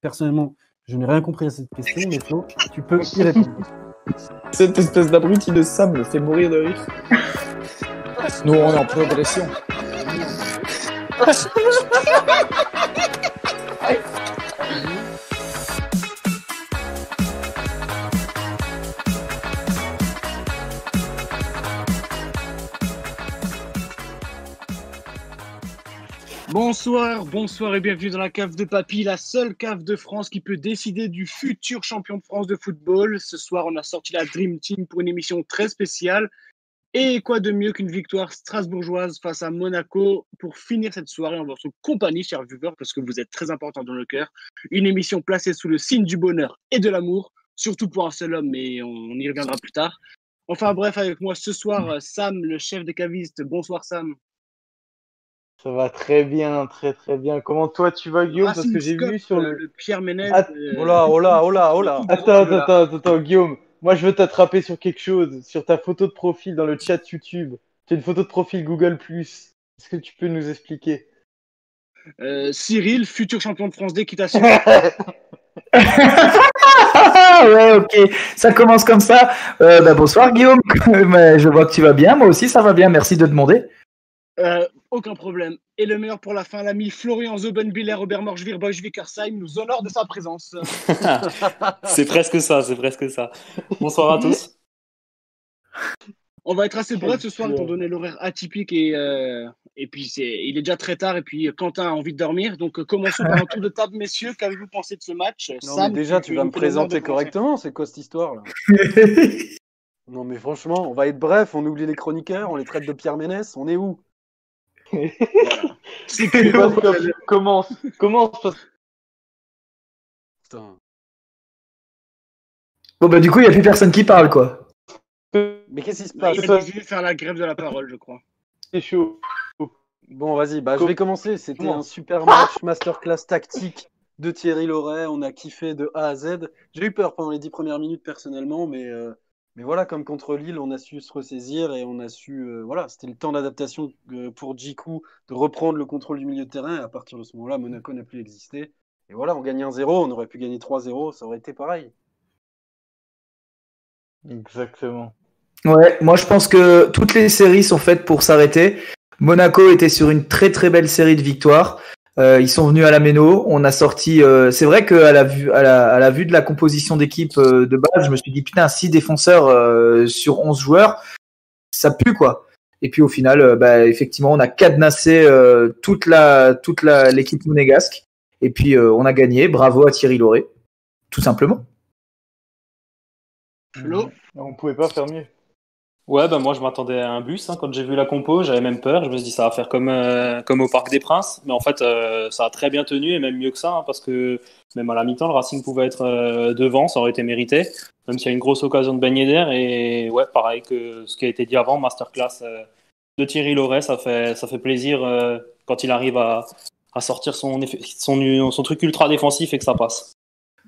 personnellement, je n'ai rien compris à cette question, mais Flo, tu peux y répondre. Cette espèce d'abruti de sable fait mourir de rire. Nous, on est en progression. Bonsoir, bonsoir et bienvenue dans la cave de Papy, la seule cave de France qui peut décider du futur champion de France de football. Ce soir, on a sorti la Dream Team pour une émission très spéciale. Et quoi de mieux qu'une victoire strasbourgeoise face à Monaco pour finir cette soirée en votre compagnie, chers viewers, parce que vous êtes très importants dans le cœur. Une émission placée sous le signe du bonheur et de l'amour, surtout pour un seul homme, mais on y reviendra plus tard. Enfin bref, avec moi ce soir, Sam, le chef des cavistes. Bonsoir Sam. Ça va très bien, très très bien. Comment toi tu vas Guillaume? Parce que j'ai vu sur le... Pierre Ménez. Att... Oh là, oh là, oh là, oh là. Attends, attends, attends, attends, Guillaume. Moi je veux t'attraper sur quelque chose, sur ta photo de profil dans le chat YouTube. Tu as une photo de profil Google Plus. Est-ce que tu peux nous expliquer? Euh, Cyril, futur champion de France d'équitation. ouais, ok. Ça commence comme ça. Euh, bah, bonsoir Guillaume. je vois que tu vas bien. Moi aussi, ça va bien. Merci de demander. Euh, aucun problème. Et le meilleur pour la fin, l'ami Florian Zobenbiller, Robert Morgevir, Bosch Vickersheim nous honore de sa présence. c'est presque ça, c'est presque ça. Bonsoir à tous. On va être assez bref ce soir, étant donné l'horaire atypique et, euh, et puis c'est, il est déjà très tard et puis Quentin a envie de dormir. Donc commençons par un tour de table, messieurs. Qu'avez-vous pensé de ce match non, mais Déjà, tu, vas me présenter correctement. C'est quoi cette histoire là Non, mais franchement, on va être bref. On oublie les chroniqueurs, on les traite de Pierre Ménès. On est où? C'est commence, commence. Putain. Bon bah du coup il n'y a plus personne qui parle quoi. Mais qu'est-ce qui se passe Il dû faire la grève de la parole je crois. C'est chaud. Bon vas-y, bah, je vais commencer. C'était un super match, masterclass tactique de Thierry Loret. On a kiffé de A à Z. J'ai eu peur pendant les dix premières minutes personnellement, mais euh, mais voilà, comme contre Lille, on a su se ressaisir et on a su. Euh, voilà, c'était le temps d'adaptation euh, pour Jiku de reprendre le contrôle du milieu de terrain. Et à partir de ce moment-là, Monaco n'a plus existé. Et voilà, on gagne 1-0, on aurait pu gagner 3-0, ça aurait été pareil. Exactement. Ouais, moi je pense que toutes les séries sont faites pour s'arrêter. Monaco était sur une très très belle série de victoires. Euh, ils sont venus à la Méno. On a sorti. Euh, c'est vrai qu'à la vue, à la, à la vue de la composition d'équipe euh, de base, je me suis dit putain, 6 défenseurs euh, sur 11 joueurs, ça pue quoi. Et puis au final, bah, effectivement, on a cadenassé toute la toute la l'équipe monégasque. Et puis on a gagné. Bravo à Thierry Lauré, tout simplement. Flo, on pouvait pas faire mieux. Ouais, bah moi je m'attendais à un bus. Hein. Quand j'ai vu la compo, j'avais même peur. Je me suis dit ça va faire comme, euh, comme au Parc des Princes. Mais en fait, euh, ça a très bien tenu et même mieux que ça. Hein, parce que même à la mi-temps, le Racing pouvait être euh, devant. Ça aurait été mérité. Même s'il y a une grosse occasion de baigner d'air. Et ouais, pareil que ce qui a été dit avant, masterclass de Thierry Loret. Ça fait, ça fait plaisir quand il arrive à, à sortir son, son, son truc ultra défensif et que ça passe.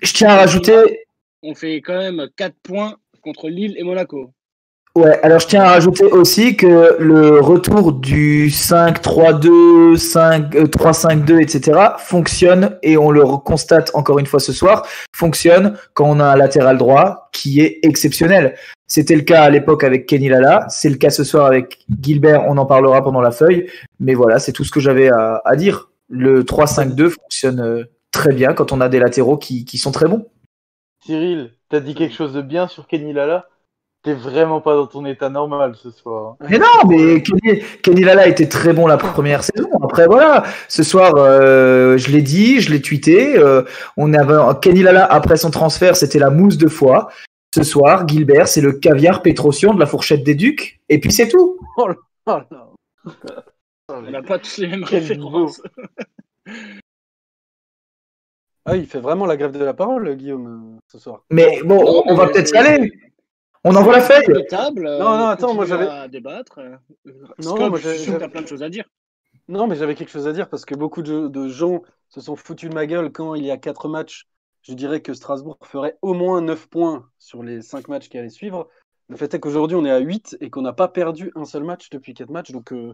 Je tiens à rajouter. On fait quand même 4 points contre Lille et Monaco. Ouais, alors je tiens à rajouter aussi que le retour du 5-3-2, 3-5-2, etc. fonctionne et on le constate encore une fois ce soir, fonctionne quand on a un latéral droit qui est exceptionnel. C'était le cas à l'époque avec Kenny Lala, c'est le cas ce soir avec Gilbert, on en parlera pendant la feuille, mais voilà, c'est tout ce que j'avais à, dire. Le 3-5-2 fonctionne euh, très bien quand on a des latéraux qui, qui sont très bons. Cyril, t'as dit quelque chose de bien sur Kenny Lala T'es vraiment pas dans ton état normal ce soir. Mais non, mais Kenny, Lala était très bon la première saison. Après voilà, ce soir, euh, je l'ai dit, je l'ai tweeté. Euh, on avait Kenny Lala après son transfert, c'était la mousse de foie. Ce soir, Gilbert, c'est le caviar pétrocion de la fourchette des Ducs. Et puis c'est tout. Oh là là. On n'a pas tous les mêmes références. Ah, il fait vraiment la grève de la parole, Guillaume, ce soir. Mais bon, on va peut-être y aller. On envoie la feuille table, Non, non, attends, moi j'avais. débattre. Non, moi j'avais. plein de choses à dire. Non, mais j'avais quelque chose à dire parce que beaucoup de, gens se sont foutus de ma gueule quand il y a 4 matchs. Je dirais que Strasbourg ferait au moins 9 points sur les 5 matchs qui allaient suivre. Le fait est qu'aujourd'hui on est à 8 et qu'on n'a pas perdu un seul match depuis 4 matchs. Donc euh,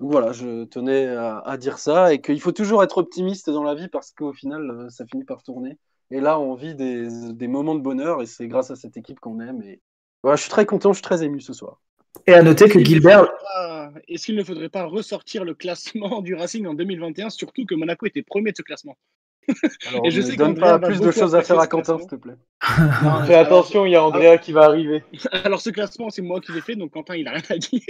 Donc voilà, je tenais à, à dire ça et qu'il faut toujours être optimiste dans la vie parce qu'au final, euh, ça finit par tourner. Et là, on vit des, des moments de bonheur et c'est grâce à cette équipe qu'on aime. Et voilà, je suis très content, je suis très ému ce soir. Et à noter que Gilbert, Est-ce qu'il ne faudrait pas ressortir le classement du Racing en 2021, surtout que Monaco était premier de ce classement Alors, Et je ne sais donne pas plus de choses à faire à Quentin, s'il te plaît. Non, Fais attention, il y a Andrea qui va arriver. Alors ce classement, c'est moi qui l'ai fait, donc Quentin, il a rien à dire.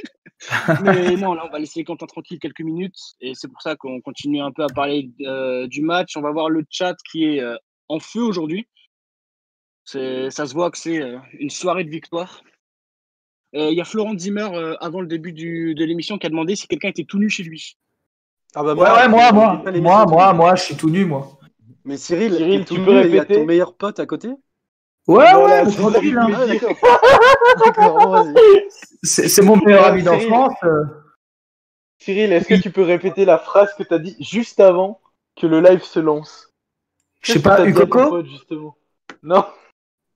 Mais non, là, on va laisser Quentin tranquille quelques minutes, et c'est pour ça qu'on continue un peu à parler euh, du match. On va voir le chat qui est euh, en feu aujourd'hui. C'est- Ça se voit que c'est euh, une soirée de victoire. Euh, Il y a Florent Zimmer, euh, avant le début du- de l'émission, qui a demandé si quelqu'un était tout nu chez lui. Ah bah ouais, ouais, moi, moi, moi, moi, moi, je suis tout nu, moi. Mais Cyril, Cyril, tu peux nu il y a répéter ton meilleur pote à côté? Ouais, Voilà, ouais, tranquille, hein. Ah. C'est mon meilleur ami d'enfance. Cyril, est-ce que tu peux répéter la phrase que t'as dit juste avant que le live se lance? Je sais pas, pote, justement? Non.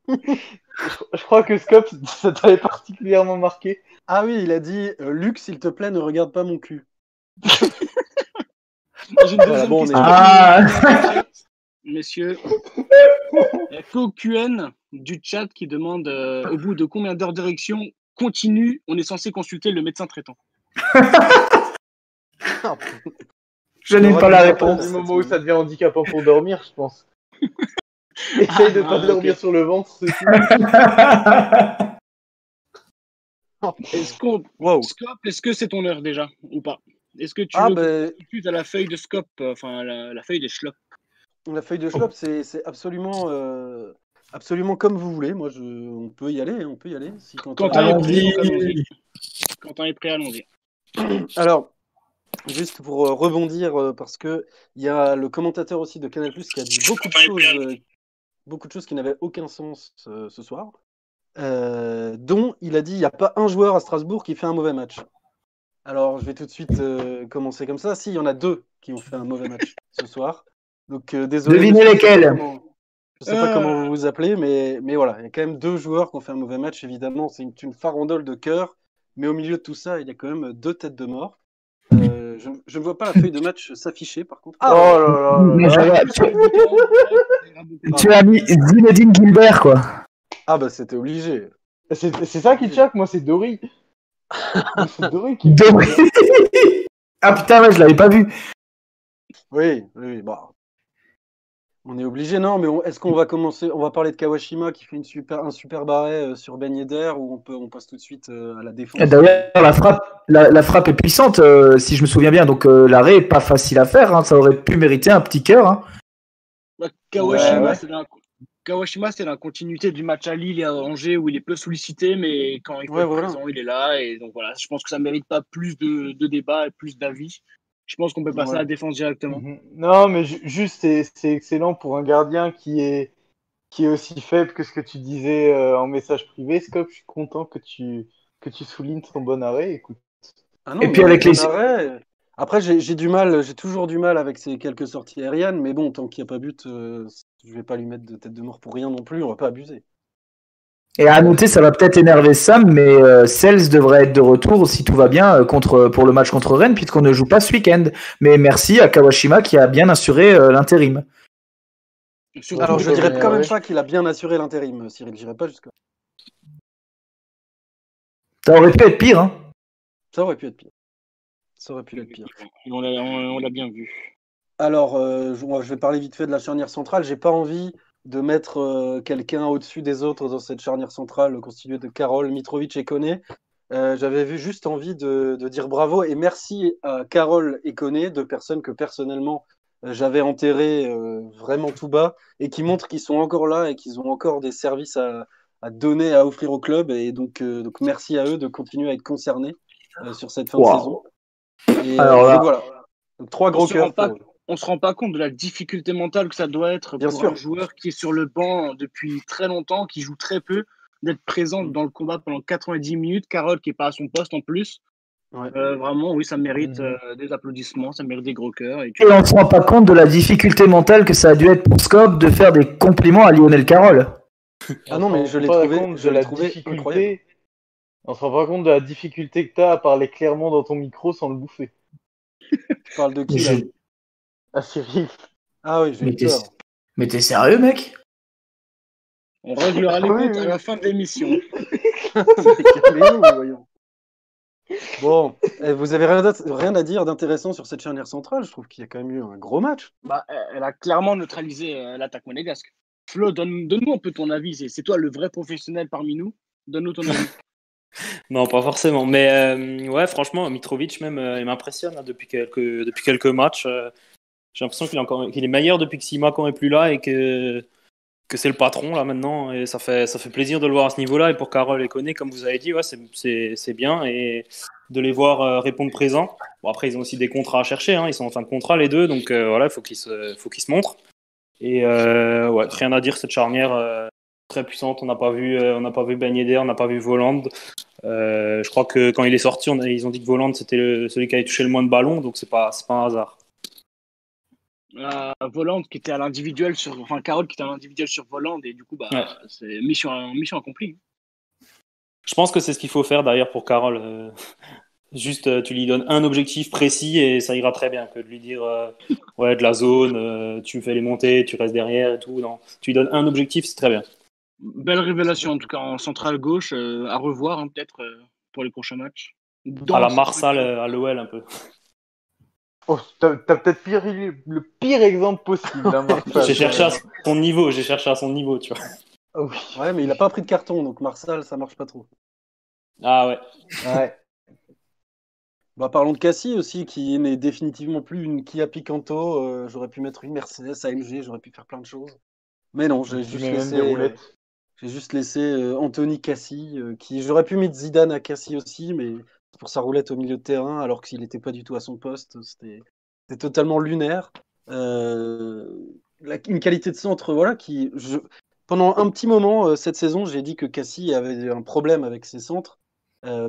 Je, je crois que Scop, ça t'avait particulièrement marqué. Ah oui, il a dit euh, Luc, s'il te plaît, ne regarde pas mon cul. J'ai une deuxième bon, question. Ah. Messieurs, il y a QN du chat qui demande euh, au bout de combien d'heures d'érection continue, on est censé consulter le médecin traitant? Je n'ai pas la réponse. du moment où ça devient handicapant pour dormir, je pense. Essaye de Ah, pas ok. dormir sur le ventre. Est-ce qu'on Wow. Scope, est-ce que c'est ton heure déjà ou pas? Est-ce que tu Ah veux ben, de à la feuille de Scope, euh, enfin la, la feuille des schlops la feuille de schlop, c'est c'est absolument, euh, absolument comme vous voulez. Moi, je, on peut y aller, on peut y aller. Si Quentin- Quentin est prêt, allons-y. Quentin est prêt, allons-y. Alors, juste pour euh, rebondir, parce que il y a le commentateur aussi de Canal qui a dit beaucoup de choses, beaucoup de choses qui n'avaient aucun sens euh, ce soir, euh, dont il a dit il n'y a pas un joueur à Strasbourg qui fait un mauvais match. Alors, je vais tout de suite euh, commencer comme ça. Si, il y en a deux qui ont fait un mauvais match ce soir. Donc, euh, désolé. Devinez je lesquels. Je sais pas comment vous vous appelez, mais, mais voilà, il y a quand même deux joueurs qui ont fait un mauvais match, évidemment. C'est une, une farandole de cœur. Mais au milieu de tout ça, il y a quand même deux têtes de mort. Euh, je, je ne vois pas la feuille de match s'afficher, par contre. Oh là là là là. Tu as mis Zinedine Gilbert, quoi. Ah bah c'était obligé. C'est ça qui te choque, moi c'est Dory. C'est Dory qui. Doré. ah putain, ouais, je l'avais pas vu. Oui, oui, bah. On est obligé, non, mais est-ce qu'on va commencer On va parler de Kawashima qui fait une super, un super barret euh, sur Ben Yedder ou on, peut, on passe tout de suite euh, à la défense? D'ailleurs, la frappe, la, la frappe est puissante, euh, si je me souviens bien. Donc euh, l'arrêt est pas facile à faire. hein. Ça aurait pu mériter un petit cœur. hein. Ouais, Kawashima, Ouais, ouais. c'est dans la- Kawashima, c'est la continuité du match à Lille et à Angers où il est peu sollicité, mais quand il Ouais, voilà. présent, il est là. Et donc voilà, je pense que ça mérite pas plus de, de débats et plus d'avis. Je pense qu'on peut passer Ouais. à la défense directement. Mhm. Non, mais ju- juste, c'est c'est excellent pour un gardien qui est, qui est aussi faible que ce que tu disais euh, en message privé. Scop, je suis content que tu, que tu soulignes son bon arrêt. Écoute. Ah non, Et puis avec les- arrêt, Après, j'ai j'ai du mal, j'ai toujours du mal avec ces quelques sorties aériennes, mais bon, tant qu'il n'y a pas but, euh, je vais pas lui mettre de tête de mort pour rien non plus, on va pas abuser. Et à noter, ça va peut-être énerver Sam, mais euh, Sels devrait être de retour si tout va bien euh, contre, pour le match contre Rennes, puisqu'on ne joue pas ce week-end. Mais merci à Kawashima qui a bien assuré euh, l'intérim. Alors, je dirais quand même ouais. pas qu'il a bien assuré l'intérim, Cyril, j'irai pas jusque Ça aurait pu être pire. Hein. Ça aurait pu être pire. Ça aurait pu être pire. On l'a on- on l'a bien vu. Alors, euh, je vais parler vite fait de la charnière centrale. J'ai pas envie de mettre euh, quelqu'un au-dessus des autres dans cette charnière centrale constituée de Karol, Mitrovic et Koné. Euh, J'avais vu juste envie de, de dire bravo et merci à Karol et Koné, deux personnes que personnellement j'avais enterrées euh, vraiment tout bas et qui montrent qu'ils sont encore là et qu'ils ont encore des services à, à donner, à offrir au club. Et donc, euh, donc merci à eux de continuer à être concernés euh, sur cette fin Wow. de saison. Et, Alors là- donc voilà. Donc, trois On gros se cœurs. On se rend pas compte de la difficulté mentale que ça doit être Bien pour sûr. un joueur qui est sur le banc depuis très longtemps, qui joue très peu, d'être présent Mm. dans le combat pendant 90 minutes. Carole qui est pas à son poste en plus. Ouais. Euh, vraiment, oui, ça mérite Mhm. euh, des applaudissements, ça mérite des gros cœurs. Et on ne se rend pas compte de la difficulté mentale que ça a dû être pour Scope de faire des compliments à Lionel Carroll. Ah non, mais je l'ai trouvé- je l'ai la trouvé incroyable. On se rend pas compte de la difficulté que tu as à parler clairement dans ton micro sans le bouffer. Tu parles de qui Je- là Ah, Cyril. Ah oui, j'ai Mais t'es peur. mais t'es sérieux, mec? On réglera les Oui, comptes oui. à la fin de l'émission. Bon, eh, vous avez rien, à dire d'intéressant sur cette charnière centrale? Je trouve qu'il y a quand même eu un gros match. Bah, elle a clairement neutralisé euh, l'attaque monégasque. Flo, donne- donne-nous un peu ton avis. C'est- C'est toi le vrai professionnel parmi nous. Donne-nous ton avis. Non, pas forcément. Mais euh, ouais, franchement, Mitrovic même, euh, il m'impressionne hein, depuis quelques depuis quelques matchs. euh, J'ai l'impression qu'il est encore qu'il est meilleur depuis que Simakan est plus là et que que c'est le patron là maintenant. Et ça fait ça fait plaisir de le voir à ce niveau-là. Et pour Carole et Koné, comme vous avez dit, c'est c'est bien et de les voir répondre présent. Bon après, ils ont aussi des contrats à chercher. Hein, ils sont en fin de contrat les deux, donc voilà, il faut qu'ils se faut qu'ils se montrent. Et ouais, rien à dire cette charnière. Très puissante, on n'a pas vu, euh, on n'a pas vu Ben Yedder, on n'a pas vu Voland. Euh, je crois que quand il est sorti, on a- ils ont dit que Voland c'était celui qui avait touché le moins de ballons, donc c'est pas, c'est pas un hasard. Euh, Voland qui était à l'individuel sur. Enfin, Carole qui était à l'individuel sur Voland. Et du coup, bah, Ouais. c'est mission, mission accomplie. Je pense que c'est ce qu'il faut faire d'ailleurs pour Carole. euh, juste, tu lui donnes un objectif précis et ça ira très bien. Que de lui dire, ouais, de la zone, tu fais les montées, tu restes derrière et tout. Non, tu lui donnes un objectif, c'est très bien. Belle révélation, en tout cas, en centrale gauche. euh, à revoir, hein, peut-être, euh, pour les prochains matchs. Dans à la Marsal euh, à l'OL un peu. Oh, t'as t'as peut-être pire, le pire exemple possible. Hein. J'ai cherché à son niveau, j'ai cherché à son niveau, tu vois. Ah oui. Ouais, mais il a pas pris de carton, donc Marsal, ça marche pas trop. Ah ouais. Ouais. Bah, parlons de Cassie aussi, qui n'est définitivement plus une Kia Picanto. Euh, j'aurais pu mettre une Mercedes AMG, j'aurais pu faire plein de choses. Mais non, j'ai juste laissé, des roulettes. J'ai juste laissé euh, Anthony Cassie, euh, qui j'aurais pu mettre Zidane à Cassie aussi, mais pour sa roulette au milieu de terrain, alors qu'il n'était pas du tout à son poste, c'était totalement lunaire. Euh, une qualité de centre, voilà, qui pendant un petit moment cette saison, j'ai dit que Cassie avait un problème avec ses centres.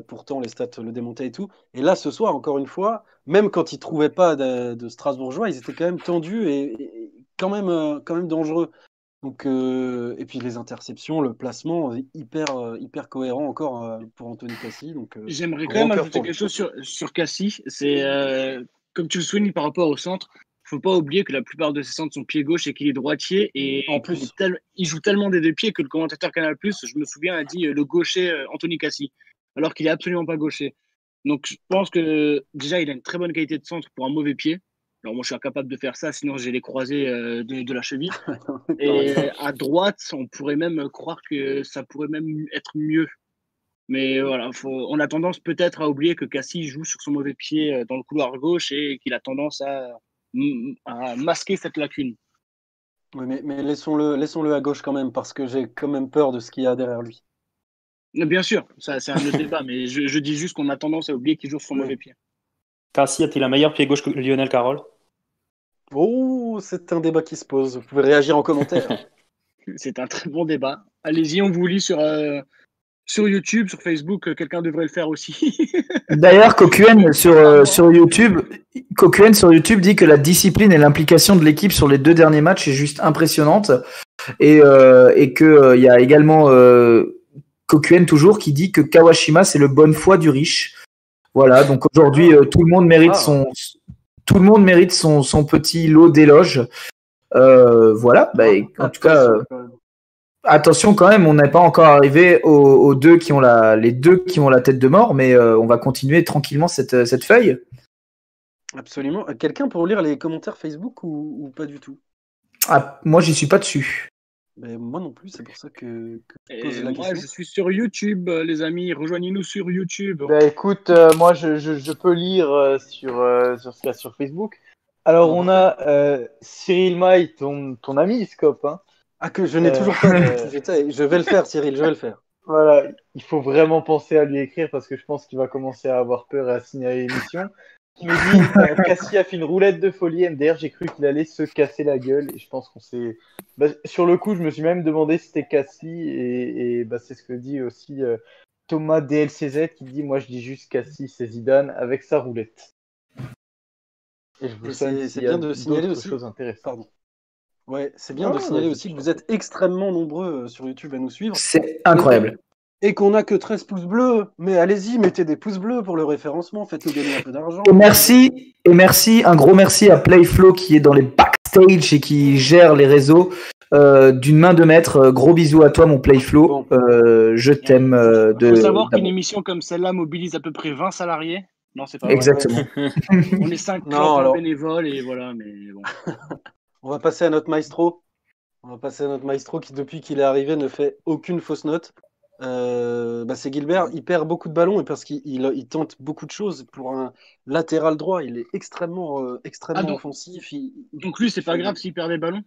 Pourtant, les stats le démontaient et tout. Et là, ce soir, encore une fois, même quand ils trouvaient pas de, Strasbourgeois, ils étaient quand même tendus et, quand même, quand même dangereux. Donc, euh, et puis les interceptions, le placement, hyper, euh, hyper cohérent encore euh, pour Anthony Cassie. Donc, euh, J'aimerais quand même ajouter quelque chose sur, sur Cassie. C'est euh, comme tu le soulignes par rapport au centre. Faut pas oublier que la plupart de ses centres sont pied gauche et qu'il est droitier. Et En plus. il, est tel- il joue tellement des deux pieds que le commentateur Canal je me souviens, a dit euh, le gaucher euh, Anthony Cassie, alors qu'il est absolument pas gaucher. Donc je pense que déjà il a une très bonne qualité de centre pour un mauvais pied. Alors moi je suis incapable de faire ça, sinon j'ai les croisés euh, de, de la cheville. Et à droite, on pourrait même croire que ça pourrait même être mieux. Mais voilà, faut, on a tendance peut-être à oublier que Cassie joue sur son mauvais pied euh, dans le couloir gauche et qu'il a tendance à, mm, à masquer cette lacune. Oui, mais, mais laissons-le à gauche quand même, parce que j'ai quand même peur de ce qu'il y a derrière lui. Bien sûr, ça c'est un autre débat, mais je, je dis juste qu'on a tendance à oublier qu'il joue sur son Oui. mauvais pied. Cassie a-t-il un meilleur pied gauche que Lionel Carroll Oh, c'est un débat qui se pose. Vous pouvez réagir en commentaire. C'est un très bon débat. Allez-y, on vous lit sur, euh, sur YouTube, sur Facebook, euh, quelqu'un devrait le faire aussi. D'ailleurs, Coquen sur, euh, sur YouTube, Coquen sur YouTube dit que la discipline et l'implication de l'équipe sur les deux derniers matchs est juste impressionnante et, euh, et que euh, il y a également euh, Coquen toujours qui dit que Kawashima c'est le bonne foi du riche. Voilà, donc aujourd'hui euh, tout le monde mérite Ah. son tout le monde mérite son, son petit lot d'éloges. Euh, voilà, bah, et en tout cas. euh, Attention, quand même. Attention quand même, on n'est pas encore arrivé aux, aux deux qui ont la, les deux qui ont la tête de mort, mais on va continuer tranquillement cette, cette feuille. Absolument. Quelqu'un pour lire les commentaires Facebook ou, ou pas du tout? Ah, moi, j'y suis pas dessus. Ben, Moi non plus, c'est pour ça que, que je Et pose la moi, question. je suis sur YouTube, euh, les amis. Rejoignez-nous sur YouTube. Bah écoute, euh, moi je, je, je peux lire euh, sur, euh, sur ce qu'il y a sur Facebook. Alors on a euh, Cyril Maille, ton, ton ami Scope. Hein. Ah, que je n'ai Euh, toujours pas euh, Je vais le faire, Cyril, je vais le faire. Voilà, il faut vraiment penser à lui écrire parce que je pense qu'il va commencer à avoir peur et à signaler l'émission. Qui me dit euh, Cassie a fait une roulette de folie. MDR, j'ai cru qu'il allait se casser la gueule et je pense qu'on s'est. Bah, sur le coup, je me suis même demandé si c'était Cassie et, et bah, c'est ce que dit aussi euh, Thomas DLCZ qui dit Moi je dis juste Cassie, c'est Zidane avec sa roulette. Et je vous Et sonne c'est- bien de signaler aussi. Pardon. Ouais, c'est bien de signaler aussi que vous êtes extrêmement nombreux euh, sur YouTube à nous suivre. C'est incroyable. Et qu'on a que 13 pouces bleus. Mais allez-y, mettez des pouces bleus pour le référencement, faites-nous gagner un peu d'argent. Et merci, et merci, un gros merci à Playflow qui est dans les backstage et qui gère les réseaux. euh, D'une main de maître, Euh, gros bisous à toi mon Playflow. Bon. Euh, je t'aime. euh, Il de... faut savoir qu'une émission comme celle-là mobilise à peu près 20 salariés. Non, c'est pas vrai. Exactement. On est 5 Non, alors- bénévoles et voilà, mais bon. On va passer à notre maestro. On va passer à notre maestro qui, depuis qu'il est arrivé, ne fait aucune fausse note. Euh, bah, c'est Gilbert. Il perd beaucoup de ballons et parce qu'il il- il tente beaucoup de choses. Pour un latéral droit, il est extrêmement, euh, extrêmement Ah, donc- offensif. Il- Donc lui, c'est pas grave s'il perd des ballons?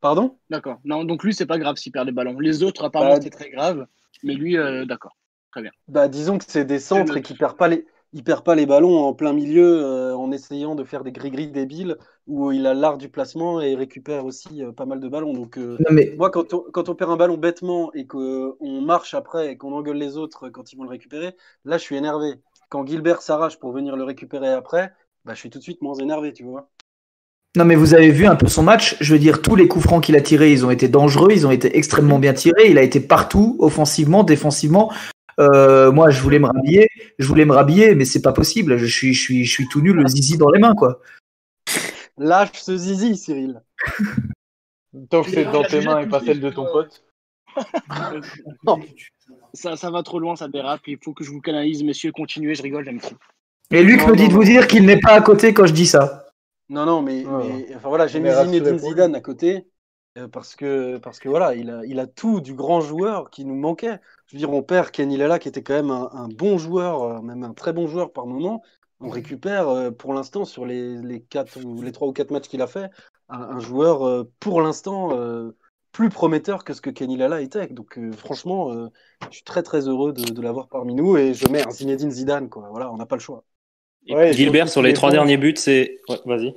Pardon? D'accord. Non, donc lui, c'est pas grave s'il perd des ballons. Les autres, apparemment, Bah, c'est très grave. Mais lui, euh, d'accord. bah, Disons que c'est des centres et qu'il perd pas les. Il perd pas les ballons en plein milieu euh, en essayant de faire des gris-gris débiles où il a l'art du placement et il récupère aussi euh, pas mal de ballons. Donc, euh, Non, mais Moi, quand on, quand on perd un ballon bêtement et qu'on marche après et qu'on engueule les autres quand ils vont le récupérer, là, je suis énervé. Quand Gilbert s'arrache pour venir le récupérer après, bah, je suis tout de suite moins énervé, tu vois. Non, mais vous avez vu un peu son match. Je veux dire, tous les coups francs qu'il a tirés, ils ont été dangereux, ils ont été extrêmement bien tirés. Il a été partout, offensivement, défensivement. Euh, moi, je voulais me rhabiller, je voulais me rhabiller, mais c'est pas possible. Je suis, je suis, je suis tout nul, le zizi dans les mains, quoi. Lâche ce zizi, Cyril. Tant que c'est dans tes mains et pas celle de ton pote. Ça, ça va trop loin, ça dérape. Il faut que je vous canalise, messieurs. Continuez, je rigole, j'aime trop. Et Luc Non, me dit non, de vous non. dire qu'il n'est pas à côté quand je dis ça. Non, non, mais, enfin voilà, j'ai mis Zinedine. Zidane à côté euh, parce que parce que voilà, il a, il a tout du grand joueur qui nous manquait. Je veux dire, on perd Kenny Lala qui était quand même un, un bon joueur, euh, même un très bon joueur par moment. On récupère euh, pour l'instant sur les, les quatre ou les trois ou quatre matchs qu'il a fait un, un joueur pour l'instant plus prometteur que ce que Kenny Lala était. Donc franchement, je suis très très heureux de, de l'avoir parmi nous et je mets un Zinedine Zidane quoi. Voilà, on n'a pas le choix. Ouais, Gilbert, sur les trois derniers buts, c'est. Ouais, vas-y.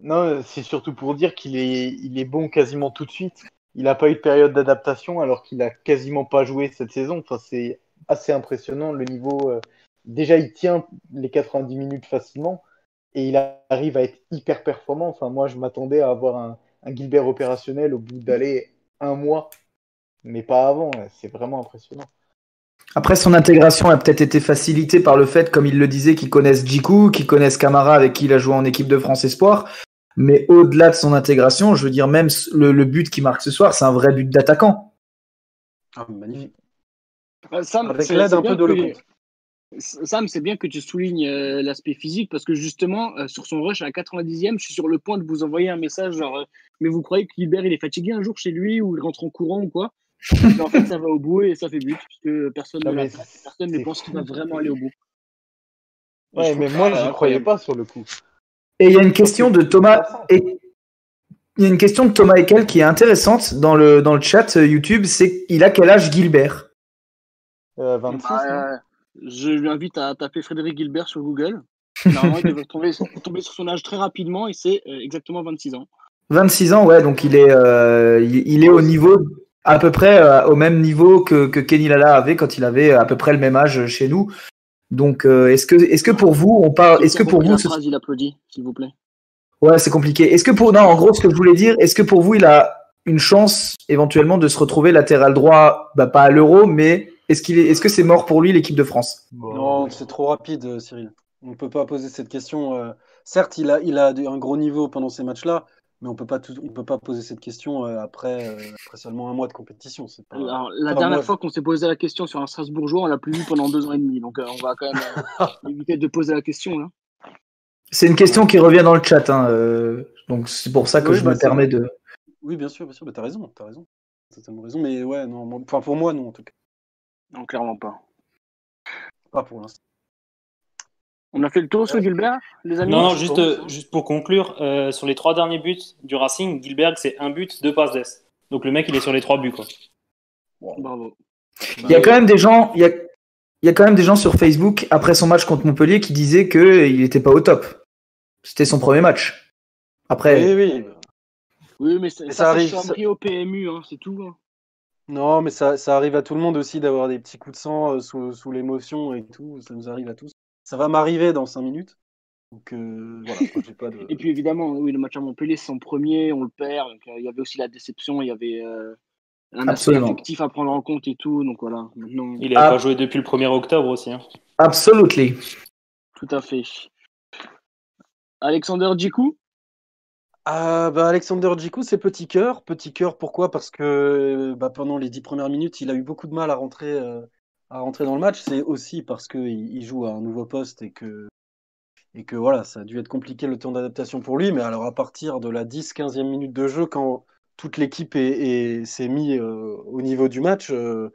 Non, c'est surtout pour dire qu'il est, il est bon quasiment tout de suite. Il n'a pas eu de période d'adaptation alors qu'il a quasiment pas joué cette saison. Enfin, c'est assez impressionnant le niveau. euh, Déjà, il tient les 90 minutes facilement et il arrive à être hyper performant. Enfin, moi, je m'attendais à avoir un, un Gilbert opérationnel au bout d'aller un mois, mais pas avant. C'est vraiment impressionnant. Après, son intégration a peut-être été facilitée par le fait, comme il le disait, qu'ils connaissent Djikou, qu'ils connaissent Camara avec qui il a joué en équipe de France Espoir. Mais au-delà de son intégration, je veux dire, même le, le but qu'il marque ce soir, c'est un vrai but d'attaquant. Ah, magnifique. Euh, Sam, Avec c'est- l'aide un bien peu de que-. Sam, c'est bien que tu soulignes euh, l'aspect physique parce que justement, euh, sur son rush à la 90e, je suis sur le point de vous envoyer un message genre, euh, mais vous croyez que Gilbert il est fatigué un jour chez lui ou il rentre en courant ou quoi? Mais En fait, ça va au bout et ça fait but puisque personne Non, ne personne ne pense qu'il va vraiment aller au bout. Je Ouais, mais moi, incroyable. croyais pas sur le coup. Et il y a une question de Thomas. Et il y a une question de Thomas Ekel qui est intéressante dans le, dans le chat euh, YouTube. C'est il a quel âge Gilbert? Euh, 26, non Bah, euh, je lui invite à taper Frédéric Gilbert sur Google. Normalement, il devrait tomber, tomber sur son âge très rapidement et c'est euh, exactement 26 ans. 26 ans, ouais. Donc il est, euh, il, il est au niveau à peu près euh, au même niveau que, que Kenny Lala avait quand il avait à peu près le même âge chez nous. Donc euh, est-ce que, est-ce que pour vous, on parle, est-ce que pour vous, la ce- phrase, il applaudit, s'il vous plaît? Ouais, c'est compliqué. Est-ce que pour non, en gros, ce que je voulais dire, est-ce que pour vous, il a une chance éventuellement de se retrouver latéral droit, bah, pas à l'Euro, mais est-ce qu'il est, est-ce que c'est mort pour lui l'équipe de France? Non, c'est trop rapide, euh, Cyril. On ne peut pas poser cette question. euh, Certes, il a, il a un gros niveau pendant ces matchs-là, mais on peut pas tout- on peut pas poser cette question euh, après, euh, après seulement un mois de compétition. Pas... Alors, la dernière moi, fois qu'on s'est posé la question sur un Strasbourgeois, on l'a plus vu pendant deux ans et demi. Donc, euh, on va quand même euh, éviter de poser la question. Là. C'est une question qui revient dans le chat, hein, euh, donc c'est pour ça que Oui, je bah, me permets de. Oui, bien sûr, bien sûr. Bah, t'as raison, t'as raison. T'as totalement raison. Mais ouais, non, moi- enfin pour moi, non, en tout cas. Non, clairement pas. Pas pour l'instant. On a fait le tour sur Gilbert, les amis Non, non, juste, euh, juste pour conclure, euh, sur les trois derniers buts du Racing, Gilbert, c'est un but, deux passes d'ess. Donc le mec, il est sur les trois buts, quoi. Bravo. Il y a quand même des gens, il y a, il y a quand même des gens sur Facebook après son match contre Montpellier qui disaient que il était pas au top. C'était son premier match. Après, Oui, oui. Oui, mais, ça, Mais ça, ça arrive, au PMU, hein, c'est tout. hein. Non, mais ça, ça arrive à tout le monde aussi d'avoir des petits coups de sang euh, sous, sous l'émotion et tout. Ça nous arrive à tous. Ça va m'arriver dans 5 minutes. Donc euh, voilà, moi, pas de. Et puis évidemment, oui, le match à Montpellier, c'est son premier, on le perd. Donc, euh, il y avait aussi la déception, il y avait, euh, un aspect affectif à prendre en compte et tout. Donc voilà, maintenant, Il n'a pas joué depuis le 1er octobre aussi. hein. Absolutely. tout à fait. Alexander Djikou? Ah, bah, Alexander Djikou, c'est petit cœur. Petit cœur, pourquoi? Parce que bah, pendant les dix premières minutes, il a eu beaucoup de mal à rentrer, euh, à rentrer dans le match. C'est aussi parce qu'il il joue à un nouveau poste et que, et que voilà, ça a dû être compliqué le temps d'adaptation pour lui. Mais alors, à partir de la 10-15e minute de jeu, quand toute l'équipe est, est- s'est mis euh, au niveau du match, euh,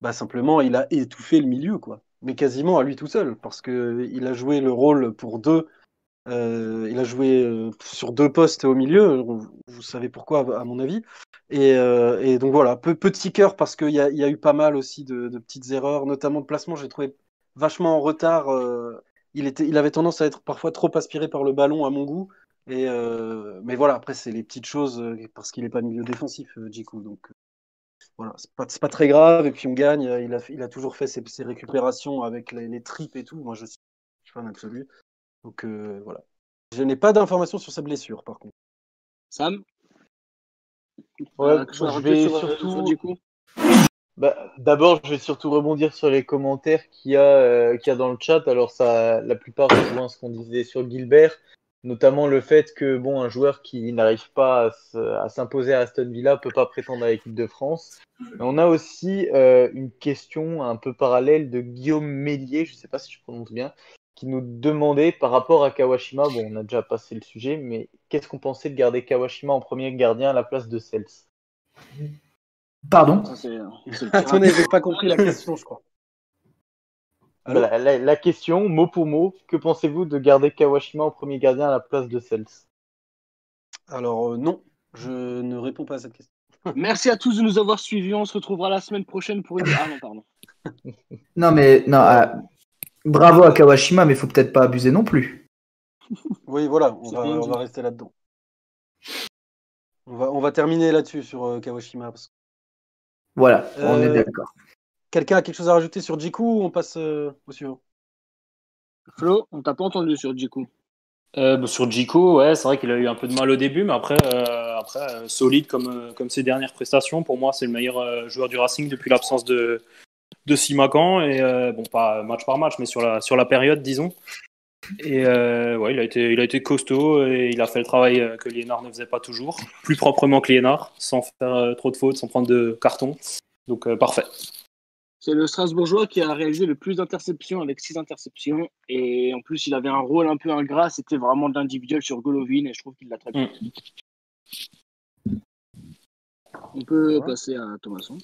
bah, simplement, il a étouffé le milieu, quoi. Mais quasiment à lui tout seul, parce que il a joué le rôle pour deux. Euh, il a joué sur deux postes au milieu, vous savez pourquoi à mon avis. Et, euh, et donc voilà, peu, petit cœur parce qu'il y a, eu pas mal aussi de, petites erreurs, notamment de placement. J'ai trouvé vachement en retard. euh, il, était, il avait tendance à être parfois trop aspiré par le ballon à mon goût. Et euh, mais voilà, après c'est les petites choses parce qu'il n'est pas milieu défensif, Djikou. Donc voilà, c'est pas, pas très grave. Et puis on gagne. Il a, toujours fait ses, récupérations avec les, les tripes et tout. Moi je suis fan absolu. Donc voilà. Je n'ai pas d'informations sur sa blessure, par contre. Sam? Ouais, Euh, je vais sur, euh, surtout- Bah, D'abord, je vais surtout rebondir sur les commentaires qu'il y, a, euh, qu'il y a dans le chat. Alors, ça, la plupart rejoint ce qu'on disait sur Gilbert, notamment le fait que bon, un joueur qui n'arrive pas à se- à s'imposer à Aston Villa peut pas prétendre à l'équipe de France. Mais on a aussi euh, une question un peu parallèle de Guillaume Mélier, je ne sais pas si je prononce bien, qui nous demandait par rapport à Kawashima. Bon, on a déjà passé le sujet, mais qu'est-ce qu'on pensait de garder Kawashima en premier gardien à la place de Cels? Pardon? Pirate. j'ai pas compris la question, je crois. La, la question, mot pour mot, que pensez-vous de garder Kawashima en premier gardien à la place de Cels? Alors euh, non, je ne réponds pas à cette question. Merci à tous de nous avoir suivis. On se retrouvera la semaine prochaine pour une. Ah non, pardon. Non, mais non, ah, bravo à Kawashima, mais faut peut-être pas abuser non plus. Oui, voilà, on va, on rester là-dedans. On va, on va terminer là-dessus sur euh, Kawashima. parce Voilà, on Euh, est d'accord. Quelqu'un a quelque chose à rajouter sur Jiku ou on passe euh, au suivant? Flo, on t'a pas entendu sur. Euh, bah, sur Jico, ouais, c'est vrai qu'il a eu un peu de mal au début, mais après, euh, après euh, solide comme, euh, comme ses dernières prestations. Pour moi, c'est le meilleur euh, joueur du Racing depuis l'absence de, de Simakan. Et euh, bon, pas match par match, mais sur la, sur la période, disons. Et euh, ouais, il a, été, il a été costaud et il a fait le travail euh, que Liénard ne faisait pas toujours. Plus proprement que Liénard, sans faire euh, trop de fautes, sans prendre de cartons. Donc, euh, parfait. C'est le Strasbourgeois qui a réalisé le plus d'interceptions avec 6 interceptions. Et en plus, il avait un rôle un peu ingrat. C'était vraiment de l'individuel sur Golovin. Et je trouve qu'il l'a très bien. On peut passer à Thomasson.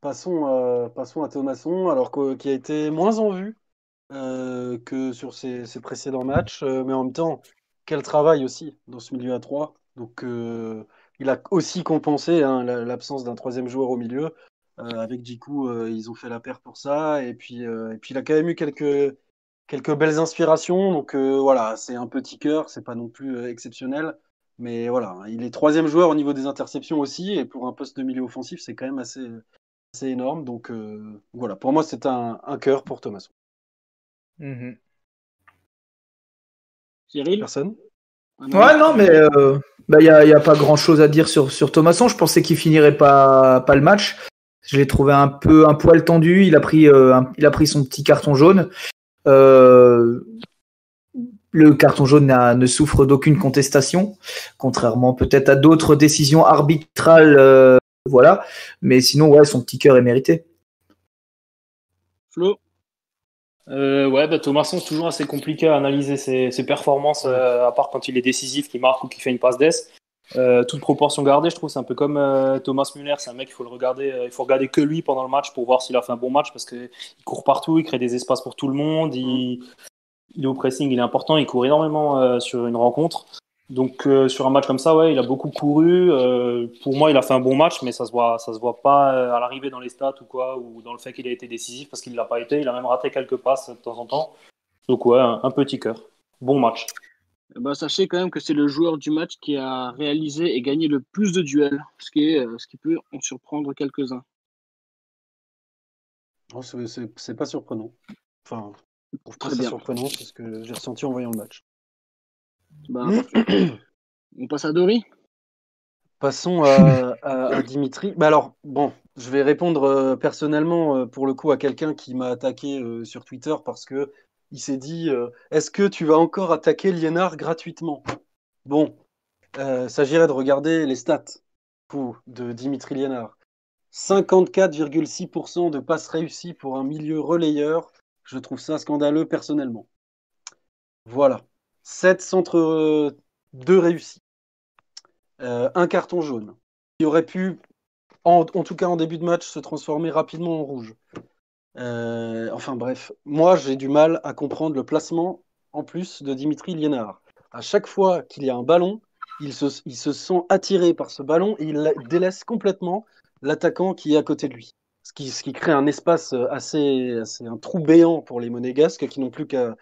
Passons, euh, passons à Thomasson, alors qui a été moins en vue euh, que sur ses, précédents matchs, euh, mais en même temps, quel travail aussi dans ce milieu à 3. Donc, euh, il a aussi compensé hein, la- l'absence d'un troisième joueur au milieu. Avec Jiku, ils ont fait la paire pour ça. Et puis, et puis il a quand même eu quelques, quelques belles inspirations. Donc voilà, c'est un petit cœur, c'est pas non plus exceptionnel. Mais voilà, il est troisième joueur au niveau des interceptions aussi. Et pour un poste de milieu offensif, c'est quand même assez, assez énorme. Donc voilà, pour moi, c'est un, un cœur pour Thomas. Mhm. Cyril Personne? Ouais, non, mais il euh, bah, y, a, y a pas grand chose à dire sur, sur Thomasson. Je pensais qu'il finirait pas, pas le match. Je l'ai trouvé un peu un poil tendu. Il a pris, euh, un- il a pris son petit carton jaune. Euh, le carton jaune ne souffre d'aucune contestation, contrairement peut-être à d'autres décisions arbitrales. euh, voilà. Mais sinon, ouais, son petit cœur est mérité. Flo Euh, ouais, bah, Thomasson, c'est toujours assez compliqué à analyser ses, ses performances, euh, à part quand il est décisif, qu'il marque ou qu'il fait une passe d'ess. Euh, toute proportion gardée, je trouve, c'est un peu comme Thomas Müller, c'est un mec, il faut le regarder, il faut regarder que lui pendant le match pour voir s'il a fait un bon match parce qu'il court partout, il crée des espaces pour tout le monde, il, il est au pressing, il est important, il court énormément sur une rencontre. Donc euh, sur un match comme ça, ouais, il a beaucoup couru. euh, pour moi, il a fait un bon match, mais ça se voit, ça se voit pas euh, à l'arrivée dans les stats ou quoi, ou dans le fait qu'il a été décisif parce qu'il l'a pas été. Il a même raté quelques passes de temps en temps. Donc ouais, un, un petit cœur. Bon match. Eh ben, sachez quand même que c'est le joueur du match qui a réalisé et gagné le plus de duels, ce qui, est, ce qui peut en surprendre quelques-uns. Non, c'est- pas surprenant. Enfin, je trouve pas ça surprenant, c'est ce que j'ai ressenti en voyant le match. Bah. On passe à Dory Passons à, à- à Dimitri. Bah alors, bon, je vais répondre euh, personnellement euh, pour le coup à quelqu'un qui m'a attaqué euh, sur Twitter parce que il s'est dit euh, Est-ce que tu vas encore attaquer Liénard gratuitement? Bon, euh, s'agirait de regarder les stats fou, de Dimitri Liénard. 54,6% de passes réussies pour un milieu relayeur. Je trouve ça scandaleux personnellement. Voilà. 7 centres euh, 2 réussis. Euh, un carton jaune. Qui aurait pu, en, tout cas en début de match, se transformer rapidement en rouge. Euh, enfin bref, moi j'ai du mal à comprendre le placement en plus de Dimitri Liénard. À chaque fois qu'il y a un ballon, il se, sent attiré par ce ballon et il la- délaisse complètement l'attaquant qui est à côté de lui. Ce qui, crée un espace euh, assez, assez- un trou béant pour les monégasques qui n'ont plus qu'à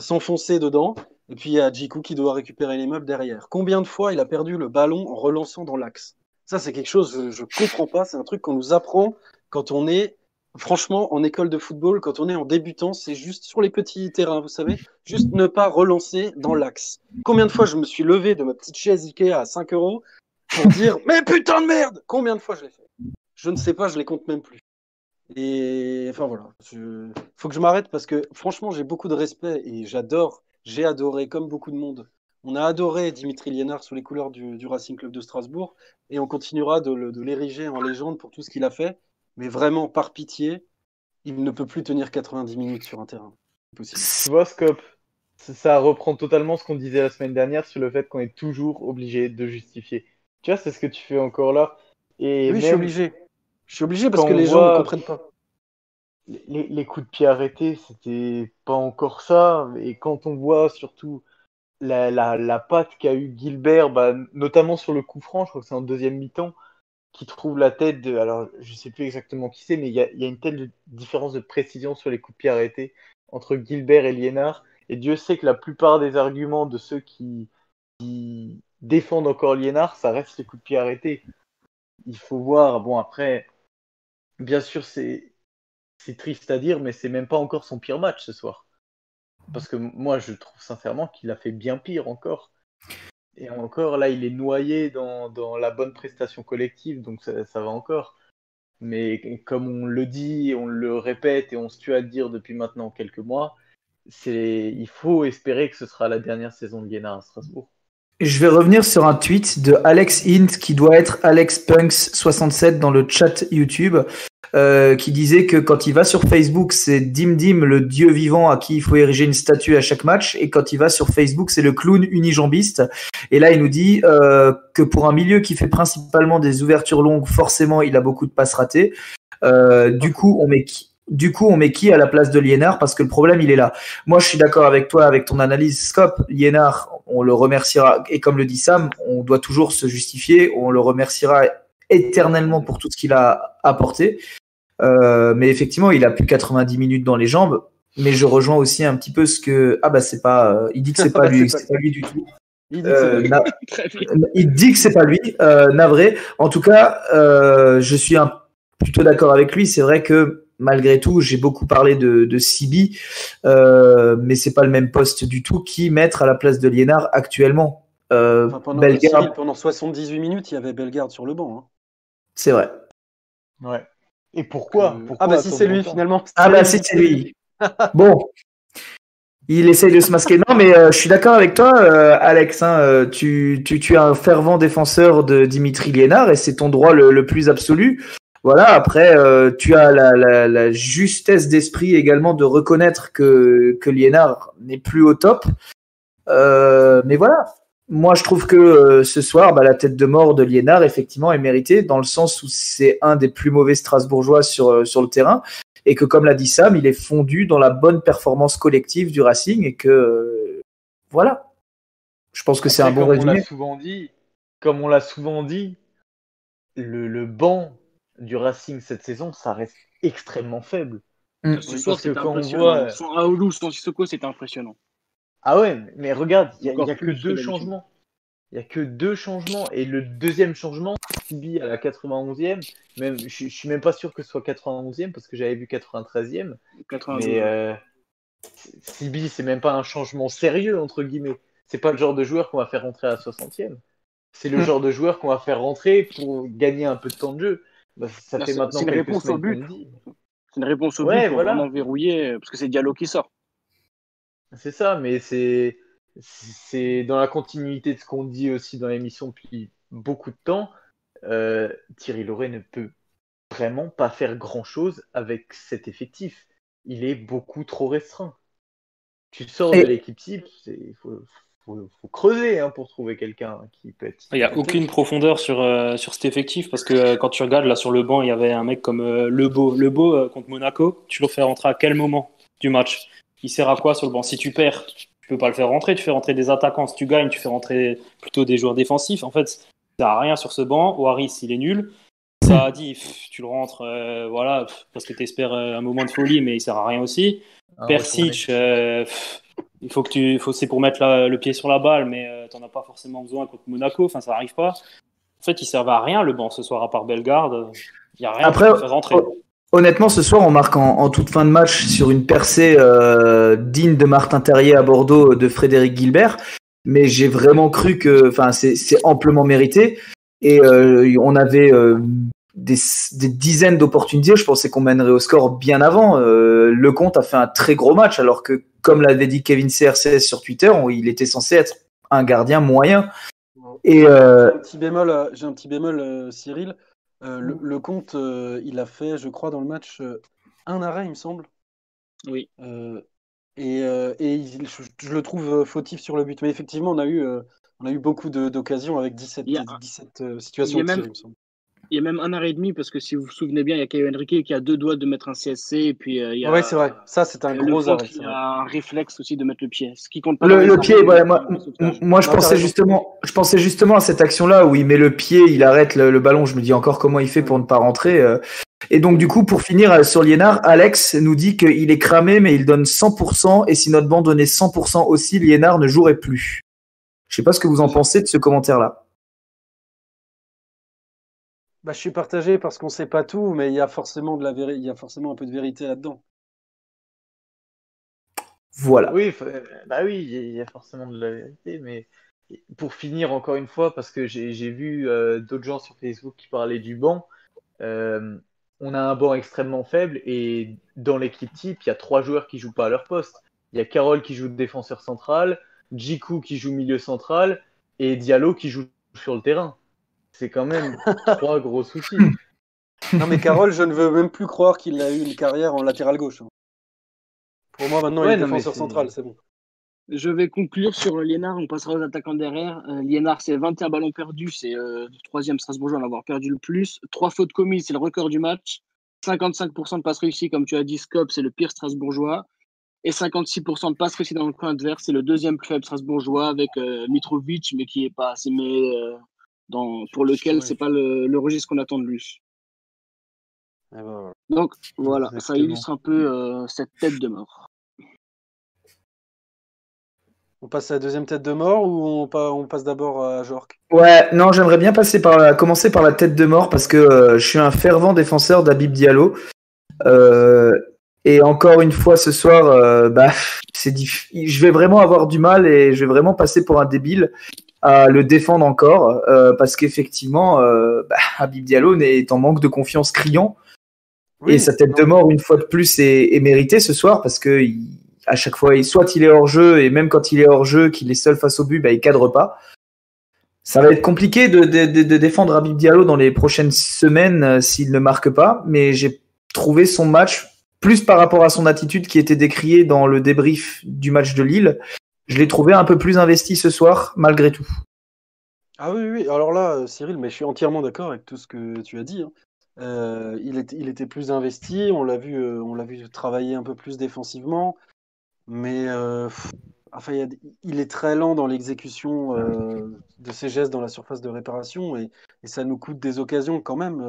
s'enfoncer dedans. Et puis il y a Djikou qui doit récupérer les meubles derrière. Combien de fois il a perdu le ballon en relançant dans l'axe? Ça, c'est quelque chose je ne comprends pas. C'est un truc qu'on nous apprend quand on est, franchement, en école de football, quand on est en débutant. C'est juste sur les petits terrains, vous savez, juste ne pas relancer dans l'axe. Combien de fois je me suis levé de ma petite chaise Ikea à 5 euros pour dire Mais putain de merde Combien de fois je l'ai fait? Je ne sais pas, je les compte même plus. Et enfin voilà, il faut que je m'arrête parce que franchement j'ai beaucoup de respect et j'adore, j'ai adoré comme beaucoup de monde. On a adoré Dimitri Liénard sous les couleurs du, du Racing Club de Strasbourg et on continuera de, l'ériger en légende pour tout ce qu'il a fait. Mais vraiment, par pitié, il ne peut plus tenir 90 minutes sur un terrain. Tu vois, Scope, ça- reprend totalement ce qu'on disait la semaine dernière sur le fait qu'on est toujours obligé de justifier. Tu vois, c'est ce que tu fais encore là. Et oui, je suis obligé. Je suis obligé parce quand que les gens ne comprennent pas. Les, coups de pied arrêtés, c'était pas encore ça. Et quand on voit surtout la, la, patte qu'a eu Gilbert, bah, notamment sur le coup franc, je crois que c'est en deuxième mi-temps, qui trouve la tête de. Alors, je sais plus exactement qui c'est, mais il y a, une telle différence de précision sur les coups de pied arrêtés entre Gilbert et Liénard. Et Dieu sait que la plupart des arguments de ceux qui, qui défendent encore Liénard, ça reste les coups de pied arrêtés. Il faut voir. Bon, après, bien sûr, c'est c'est triste à dire, mais c'est même pas encore son pire match ce soir. Parce que moi, je trouve sincèrement qu'il a fait bien pire encore. Et encore, là, il est noyé dans, la bonne prestation collective, donc ça, va encore. Mais comme on le dit, on le répète et on se tue à le dire depuis maintenant quelques mois, il faut espérer que ce sera la dernière saison de Liénard à Strasbourg. Je vais revenir sur un tweet de Alex Int qui doit être Alex Punks67 dans le chat YouTube euh, qui disait que quand il va sur Facebook c'est Dim Dim le dieu vivant à qui il faut ériger une statue à chaque match et quand il va sur Facebook c'est le clown unijambiste. Et là il nous dit euh, que pour un milieu qui fait principalement des ouvertures longues forcément il a beaucoup de passes ratées. Euh, du coup on met qui? Du coup, on met qui à la place de Liénard Parce que le problème, il est là. Moi, je suis d'accord avec toi, avec ton analyse, Scope. Liénard, on le remerciera. Et comme le dit Sam, on doit toujours se justifier. On le remerciera éternellement pour tout ce qu'il a apporté. Euh, mais effectivement, il a plus 90 minutes dans les jambes. Mais je rejoins aussi un petit peu ce que. Ah, bah, c'est pas. euh, il dit que c'est pas lui. C'est pas- lui du tout. Il dit que c'est Euh, vrai. na- Très bien. il dit que c'est pas lui, euh, navré. En tout cas, euh, je suis un, plutôt d'accord avec lui. C'est vrai que malgré tout, j'ai beaucoup parlé de, de Sibi, euh, mais c'est pas le même poste du tout. Qui mettre à la place de Liénard actuellement euh, Enfin, pendant, Bellegarde, Cyril, pendant 78 minutes, il y avait Bellegarde sur le banc. hein. c'est vrai. Ouais. Et pourquoi, Euh, Pourquoi ah bah si c'est lui finalement. Ah bah si, c'est lui. Bon. Il essaye de se masquer. Non, mais euh, je suis d'accord avec toi, euh, Alex. hein, euh, tu, tu, tu es un fervent défenseur de Dimitri Liénard et c'est ton droit le, le plus absolu. Voilà, après, euh, tu as la, la, la justesse d'esprit également de reconnaître que, que Liénard n'est plus au top. Euh, mais voilà, moi je trouve que euh, ce soir, bah, la tête de mort de Liénard, effectivement, est méritée dans le sens où c'est un des plus mauvais Strasbourgeois sur, sur le terrain et que comme l'a dit Sam, il est fondu dans la bonne performance collective du Racing et que voilà. Je pense que c'est un bon on résumé. souvent dit, comme on l'a souvent dit, le, le banc du Racing cette saison, ça reste extrêmement faible. Mm. Ce soir, parce que c'était quand on impressionnant. voit- Sans Aoulou, sans Sissoko, c'était impressionnant. Ah ouais, mais regarde, il y a, y a que deux changements. Il y a que deux changements et le deuxième changement, Sibi à la 91e, même je, je suis même pas sûr que ce soit 91e parce que j'avais vu 93e, 92. mais euh, Sibi c'est même pas un changement sérieux entre guillemets. C'est pas le genre de joueur qu'on va faire rentrer à la 60e. c'est le genre de joueur qu'on va faire rentrer pour gagner un peu de temps de jeu. Bah, ça Là, fait c'est- maintenant c'est une réponse au but. C'est une réponse au Ouais, but pour voilà. vraiment verrouiller, euh, parce que c'est Diallo qui sort. C'est ça, mais c'est c'est dans la continuité de ce qu'on dit aussi dans l'émission depuis beaucoup de temps. Euh, Thierry Loret ne peut vraiment pas faire grand-chose avec cet effectif. Il est beaucoup trop restreint. Tu sors Et- de l'équipe type, il faut, faut- faut creuser hein, pour trouver quelqu'un qui peut être. Il n'y a aucune profondeur sur, euh, sur cet effectif parce que euh, quand tu regardes là sur le banc, il y avait un mec comme euh, Lebeau. Lebeau euh, contre Monaco, tu le fais rentrer à quel moment du match? Il sert à quoi sur le banc? Si tu perds, tu peux pas le faire rentrer, tu fais rentrer des attaquants. Si tu gagnes, tu fais rentrer plutôt des joueurs défensifs. En fait, ça sert à rien sur ce banc. Waris, il est nul. Ça a dit, pff, tu le rentres, euh, voilà, pff, parce que tu espères un moment de folie, mais il sert à rien aussi. un Persic, euh, pff, il faut que tu, faut, c'est pour mettre la- le pied sur la balle, mais euh, t'en as pas forcément besoin contre Monaco. Enfin, ça arrive pas. En fait, il servait à rien le banc ce soir à part Bellegarde. Il y a rien Après, pour faire rentrer. Honnêtement, ce soir, on marque en, en toute fin de match sur une percée euh, digne de Martin Terrier à Bordeaux de Frédéric Gilbert. Mais j'ai vraiment cru que, enfin, c'est c'est amplement mérité. Et euh, on avait euh, des, des dizaines d'opportunités. Je pensais qu'on mènerait au score bien avant. Euh, le Comte a fait un très gros match, alors que, comme l'avait dit Kevin CRCS sur Twitter, on- il était censé être un gardien moyen. Et euh, J'ai un petit bémol, euh, j'ai un petit bémol euh, Cyril. Euh, le, le compte, euh, il a fait, je crois, dans le match, euh, un arrêt, il me semble. Oui. Euh, et euh, et il- je, je le trouve fautif sur le but. Mais effectivement, on a eu, euh, on a eu beaucoup de- d'occasions avec 17, Il y a- 17 euh, situations il y a il me semble. Il y a même un arrêt et demi, parce que si vous vous souvenez bien, il y a Caio Henrique qui a deux doigts de mettre un CSC, et puis euh, il y a Ouais, c'est vrai. Ça, c'est un gros arrêt. a un réflexe aussi de mettre le pied. Ce qui compte pas Le, pied, voilà, moi, moi je Non, pensais justement, je pensais justement à cette action-là où il met le pied, il arrête le, le ballon. Je me dis encore comment il fait pour ne pas rentrer. euh. Et donc du coup, pour finir euh, sur Liénard, Alex nous dit qu'il est cramé, mais il donne 100%. Et si notre banc donnait 100% aussi, Liénard ne jouerait plus. Je sais pas ce que vous en pensez de ce commentaire-là. Bah, je suis partagé parce qu'on sait pas tout, mais il y a forcément de la véri- il y a forcément un peu de vérité là-dedans. Voilà. Oui, bah oui, il y a- il y a forcément de la vérité, mais pour finir encore une fois, parce que j'ai j'ai vu euh, d'autres gens sur Facebook qui parlaient du banc, euh, on a un banc extrêmement faible et dans l'équipe type, il y a trois joueurs qui jouent pas à leur poste. Il y a Carole qui joue défenseur central, Jiku qui joue milieu central et Diallo qui joue sur le terrain. C'est quand même trois gros soucis. Non, mais Carole, je ne veux même plus croire qu'il a eu une carrière en latéral gauche. hein. Pour moi, maintenant, il est défenseur c'est- central, c'est bon. Je vais conclure sur Liénard, on passera aux attaquants derrière. Euh, Liénard, c'est 21 ballons perdus, c'est euh, le troisième Strasbourgeois à en avoir perdu le plus. Trois fautes commises, c'est le record du match. 55% de passes réussies, comme tu as dit, Scope, c'est le pire Strasbourgeois. Et 56% de passes réussies dans le coin adverse, c'est le deuxième plus faible Strasbourgeois avec euh, Mitrovic, mais qui est pas assez, mais euh, dans, pour lequel c'est pas le, le registre qu'on attend de lui. Ben, voilà. Donc voilà, ça illustre un peu euh, cette tête de mort. On passe à la deuxième tête de mort ou on, pa- on passe d'abord à Jork? Ouais, non, j'aimerais bien passer par la, commencer par la tête de mort parce que euh, je suis un fervent défenseur d'Abib Diallo. Euh, et encore une fois ce soir, euh, bah, c'est je vais vraiment avoir du mal et je vais vraiment passer pour un débile à le défendre encore euh, parce qu'effectivement, euh, bah, Habib Diallo est en manque de confiance criant et sa tête de mort une fois de plus est, est méritée ce soir parce que il- à chaque fois, il- soit il est hors jeu et même quand il est hors jeu, qu'il est seul face au but, bah, il cadre pas. Ça va être compliqué de, de, de- de défendre Habib Diallo dans les prochaines semaines euh, s'il ne marque pas, mais j'ai trouvé son match plus par rapport à son attitude qui était décriée dans le débrief du match de Lille. Je l'ai trouvé un peu plus investi ce soir, malgré tout. Ah oui, oui, alors là, euh, Cyril, mais je suis entièrement d'accord avec tout ce que tu as dit. hein. Euh, il, était, plus investi, on l'a vu, euh, on l'a vu travailler un peu plus défensivement, mais il, est très lent dans l'exécution de ses gestes dans la surface de réparation et, ça nous coûte des occasions quand même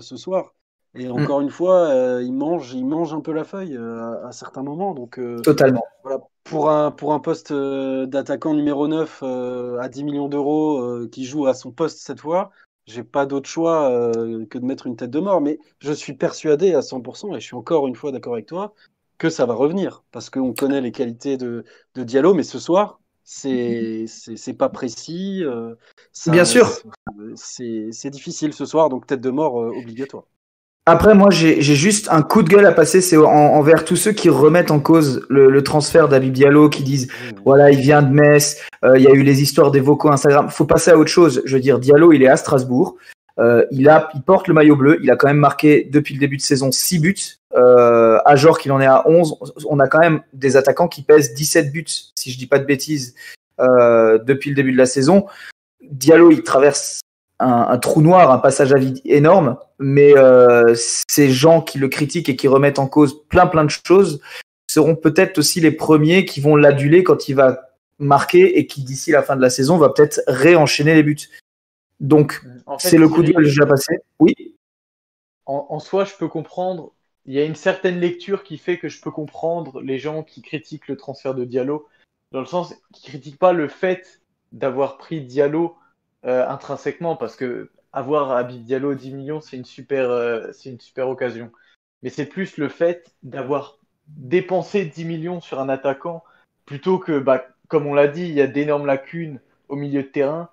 ce soir. Et encore une fois, euh, il mange, il mange un peu la feuille euh, à, à certains moments. Donc, euh, Totalement. voilà, pour un, pour un poste d'attaquant numéro 9 euh, à 10 millions d'euros qui joue à son poste cette fois, j'ai pas d'autre choix que de mettre une tête de mort. Mais je suis persuadé à 100%, et je suis encore une fois d'accord avec toi, que ça va revenir. Parce qu'on connaît les qualités de, de Diallo, mais ce soir, c'est c'est pas précis. ça- Bien sûr. C'est c'est difficile ce soir, donc tête de mort obligatoire. Après, moi, j'ai juste un coup de gueule à passer, c'est en- envers tous ceux qui remettent en cause le, le transfert d'Abib Diallo, qui disent voilà, il vient de Metz, euh, il y a eu les histoires des vocaux Instagram. Faut passer à autre chose. Je veux dire, Diallo, il est à Strasbourg, euh, il a, il porte le maillot bleu, il a quand même marqué depuis le début de saison 6 buts. Euh, à genre qu'il en est à 11, on a quand même des attaquants qui pèsent 17 buts, si je dis pas de bêtises, euh, depuis le début de la saison. Diallo, il traverse un, un trou noir, un passage à vide énorme, mais euh, ces gens qui le critiquent et qui remettent en cause plein plein de choses seront peut-être aussi les premiers qui vont l'aduler quand il va marquer et qui d'ici la fin de la saison va peut-être réenchaîner les buts. Donc En fait, c'est le coup de gueule j'ai passé. Oui. en, en soi, je peux comprendre. Il y a une certaine lecture qui fait que je peux comprendre les gens qui critiquent le transfert de Diallo, dans le sens qui critiquent pas le fait d'avoir pris Diallo euh, intrinsèquement, parce que avoir Habib Diallo 10 millions, c'est une super, euh, c'est une super occasion. Mais c'est plus le fait d'avoir dépensé 10 millions sur un attaquant plutôt que, bah, comme on l'a dit, il y a d'énormes lacunes au milieu de terrain.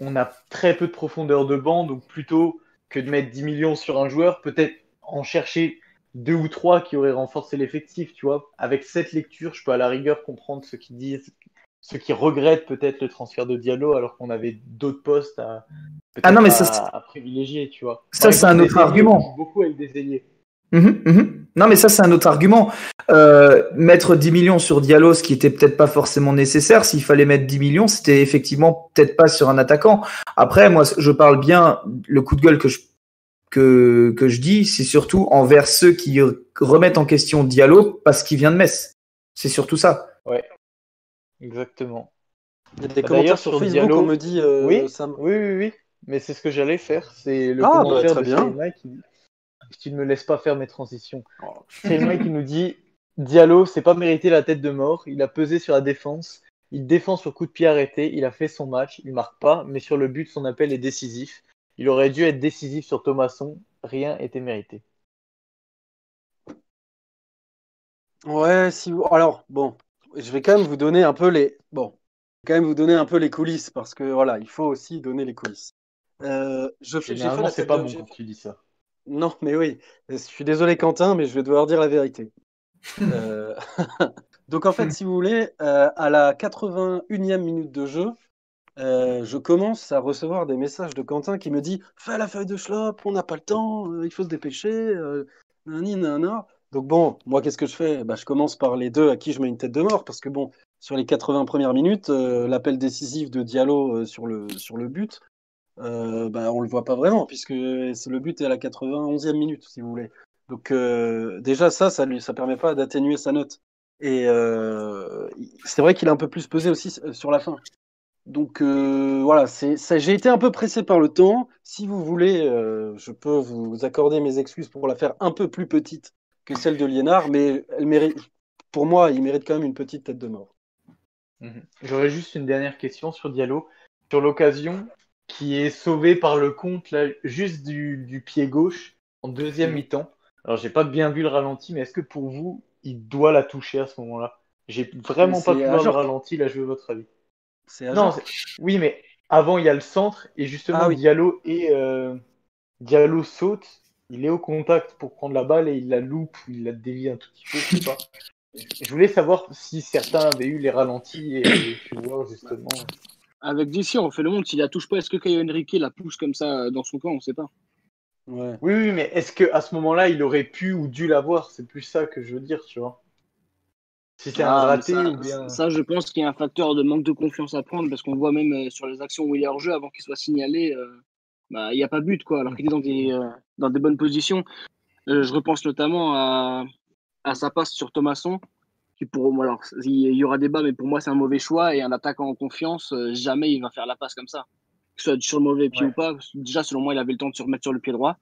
On a très peu de profondeur de banc, donc plutôt que de mettre 10 millions sur un joueur, peut-être en chercher deux ou trois qui auraient renforcé l'effectif, tu vois. Avec cette lecture, je peux à la rigueur comprendre ceux qui disent, ceux qui regrettent peut-être le transfert de Diallo alors qu'on avait d'autres postes à, Ah non, mais ça, à privilégier, tu vois. Ça, c'est un autre ailiers, argument. Beaucoup avec des ailiers. Mhm, mhm. Non, mais ça, c'est un autre argument. Euh, mettre 10 millions sur Diallo, ce qui était peut-être pas forcément nécessaire. S'il fallait mettre 10 millions, c'était effectivement peut-être pas sur un attaquant. Après, moi, je parle bien, le coup de gueule que je, que, que je dis, c'est surtout envers ceux qui remettent en question Diallo parce qu'il vient de Metz. C'est surtout ça. Exactement. Il y a des D'ailleurs, commentaires sur sur Facebook, Diallo- on me dit euh, Oui. Sam. Oui, oui, oui. Mais c'est ce que j'allais faire. C'est le Ah, bah, commentaire très de bien. Selma qui... Si tu ne me laisses pas faire mes transitions. Selma qui nous dit Diallo, c'est pas mérité la tête de mort. Il a pesé sur la défense. Il défend sur coup de pied arrêté. Il a fait son match. Il marque pas, mais sur le but, son appel est décisif. Il aurait dû être décisif sur Thomasson. Rien était mérité. Ouais, si vous... Alors, bon, je vais quand même vous donner un peu les... Bon, quand même vous donner un peu les coulisses, parce que, voilà, il faut aussi donner les coulisses. Euh, je Généralement, c'est pas bon quand tu dis ça. Non, mais oui, je suis désolé Quentin, mais je vais devoir dire la vérité. Euh, Donc en fait, si vous voulez, euh, à la 81e minute de jeu, euh, je commence à recevoir des messages de Quentin qui me dit Fais la feuille de schlop, on n'a pas le temps, il faut se dépêcher. euh, nani, nana. Donc bon, moi qu'est-ce que je fais? Bah, Je commence par les deux à qui je mets une tête de mort, parce que bon, sur les 80 premières minutes, euh, l'appel décisif de Diallo euh, sur, le, sur le but, euh, bah, on le voit pas vraiment, puisque le but est à la 91e minute, si vous voulez. Donc euh, déjà ça, ça lui, ça permet pas d'atténuer sa note. Et c'est vrai qu'il a un peu plus pesé aussi sur la fin. Donc voilà, j'ai été un peu pressé par le temps. Si vous voulez, je peux vous accorder mes excuses pour la faire un peu plus petite que celle de Liénard, mais elle mérite, pour moi, il mérite quand même une petite tête de mort. Mhm. J'aurais juste une dernière question sur Diallo. Sur l'occasion qui est sauvée par le compte là, juste du, du pied gauche en deuxième mi-temps. Alors j'ai pas bien vu le ralenti, mais est-ce que pour vous, il doit la toucher à ce moment-là? J'ai vraiment pas pu voir le ralenti, là je veux votre avis. C'est Non, oui, mais avant il y a le centre et justement Ah oui. Diallo et euh, Diallo saute, il est au contact pour prendre la balle et il la loupe, ou il la dévie un tout petit peu, je sais pas. Je voulais savoir si certains avaient eu les ralentis et avaient pu voir justement. Avec d'ici, on fait le monde. S'il la touche pas, est-ce que Caio Henrique la pousse comme ça euh, dans son camp? On sait pas. Ouais. Oui, oui, mais est-ce que à ce moment-là il aurait pu ou dû l'avoir? C'est plus ça que je veux dire, tu vois. Si c'est un Ah, raté ça, ou bien. ça, je pense qu'il y a un facteur de manque de confiance à prendre parce qu'on voit même euh, sur les actions où il est hors jeu avant qu'il soit signalé, euh, bah, il n'y a pas but quoi, alors qu'il est dans des, euh, dans des bonnes positions. Euh, je repense notamment à, à sa passe sur Thomasson, qui pour moi, alors il y aura débat, mais pour moi c'est un mauvais choix et un attaquant en confiance, euh, jamais il va faire la passe comme ça, que ce soit sur le mauvais pied Ouais. ou pas. Déjà, selon moi, il avait le temps de se remettre sur le pied droit.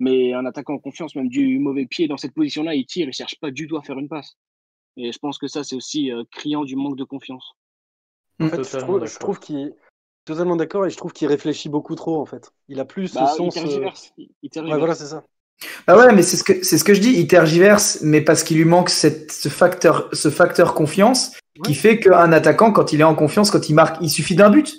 Mais un attaquant en confiance, même du mauvais pied, dans cette position-là, il tire, il cherche pas du tout à faire une passe. Et je pense que ça, c'est aussi euh, criant du manque de confiance. En fait, je trouve qu'il totalement d'accord et je trouve qu'il réfléchit beaucoup trop en fait. Il a plus Bah, ce il sens. euh, tergiverse. Il il Ouais, tergiverse. voilà, c'est ça. Ah ouais, mais c'est ce que c'est ce que je dis. Il tergiverse, mais parce qu'il lui manque cette, ce facteur, ce facteur confiance qui fait qu'un attaquant, quand il est en confiance, quand il marque, il suffit d'un but,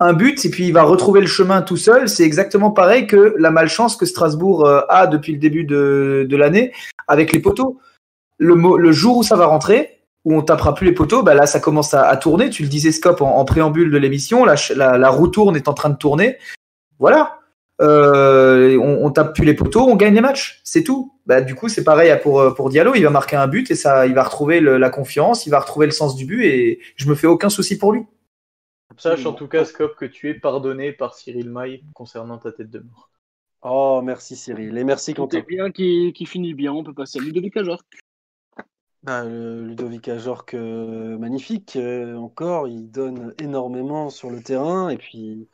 un but, et puis il va retrouver le chemin tout seul. C'est exactement pareil que la malchance que Strasbourg euh, a depuis le début de, de l'année avec les poteaux. Le, le jour où ça va rentrer, où on tapera plus les poteaux, bah là ça commence à, à tourner. Tu le disais Scop en, en préambule de l'émission, la, ch- la, la roue tourne est en train de tourner. Voilà. Euh, on, on tape plus les poteaux, on gagne les matchs, c'est tout. Bah, du coup, c'est pareil pour, euh, pour Diallo, il va marquer un but et ça, il va retrouver le- la confiance, il va retrouver le sens du but et je me fais aucun souci pour lui. Sache en tout cas, Scop, que tu es pardonné par Cyril Maille concernant ta tête de mort. Oh, merci Cyril. Et merci Quentin. est bien qui, qui finit bien. On peut passer à Ludovic Ajorc. Ah, le Ludovic Ajorc, euh, magnifique. euh, encore, il donne énormément sur le terrain. Et puis,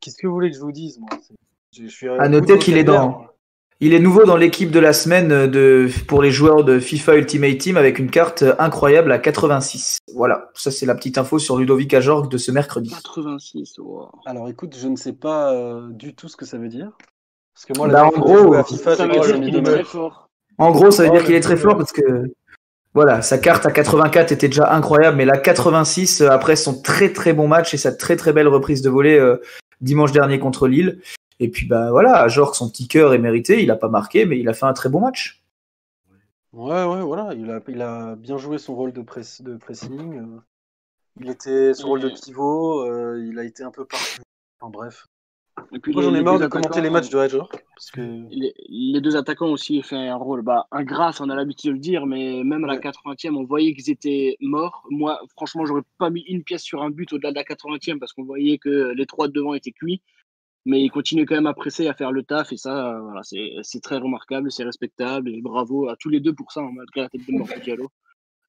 qu'est-ce que vous voulez que je vous dise, moi? C'est- je, je suis À noter qu'il est dans, il est nouveau dans l'équipe de la semaine de, pour les joueurs de FIFA Ultimate Team avec une carte incroyable à 86. Voilà, ça c'est la petite info sur Ludovic Ajorc de ce mercredi. 86. wow. Alors écoute, je ne sais pas euh, du tout ce que ça veut dire. Parce que moi, Bah, la en dernière fois que j'ai gros, joué à FIFA, Ça j'ai veut pas dire jamais qu'il est donné. très fort. En gros, ça veut Oh, dire qu'il est très fort parce que voilà, sa carte à 84 était déjà incroyable, mais la 86 euh, après son très très bon match et sa très très belle reprise de volée euh, dimanche dernier contre Lille. Et puis bah voilà, Ajorc, son petit cœur est mérité, il a pas marqué, mais il a fait un très bon match. Ouais, ouais, voilà. Il a, il a bien joué son rôle de, press, de pressing. euh, Il était son rôle de pivot. euh, il a été un peu partout. Enfin bref. Et puis Moi, les- j'en ai marre de commenter attaquants, les matchs de Ajorc. Parce que. Les, les deux attaquants aussi ont fait un rôle bah, on a l'habitude de le dire, mais même à la Ouais. 80e, on voyait qu'ils étaient morts. Moi, franchement, j'aurais pas mis une pièce sur un but au-delà de la 80e parce qu'on voyait que les trois de devant étaient cuits. Mais ils continuaient quand même à presser, à faire le taf, et ça, voilà, c'est c'est très remarquable, c'est respectable, et bravo à tous les deux pour ça, hein, malgré la tête de Diallo.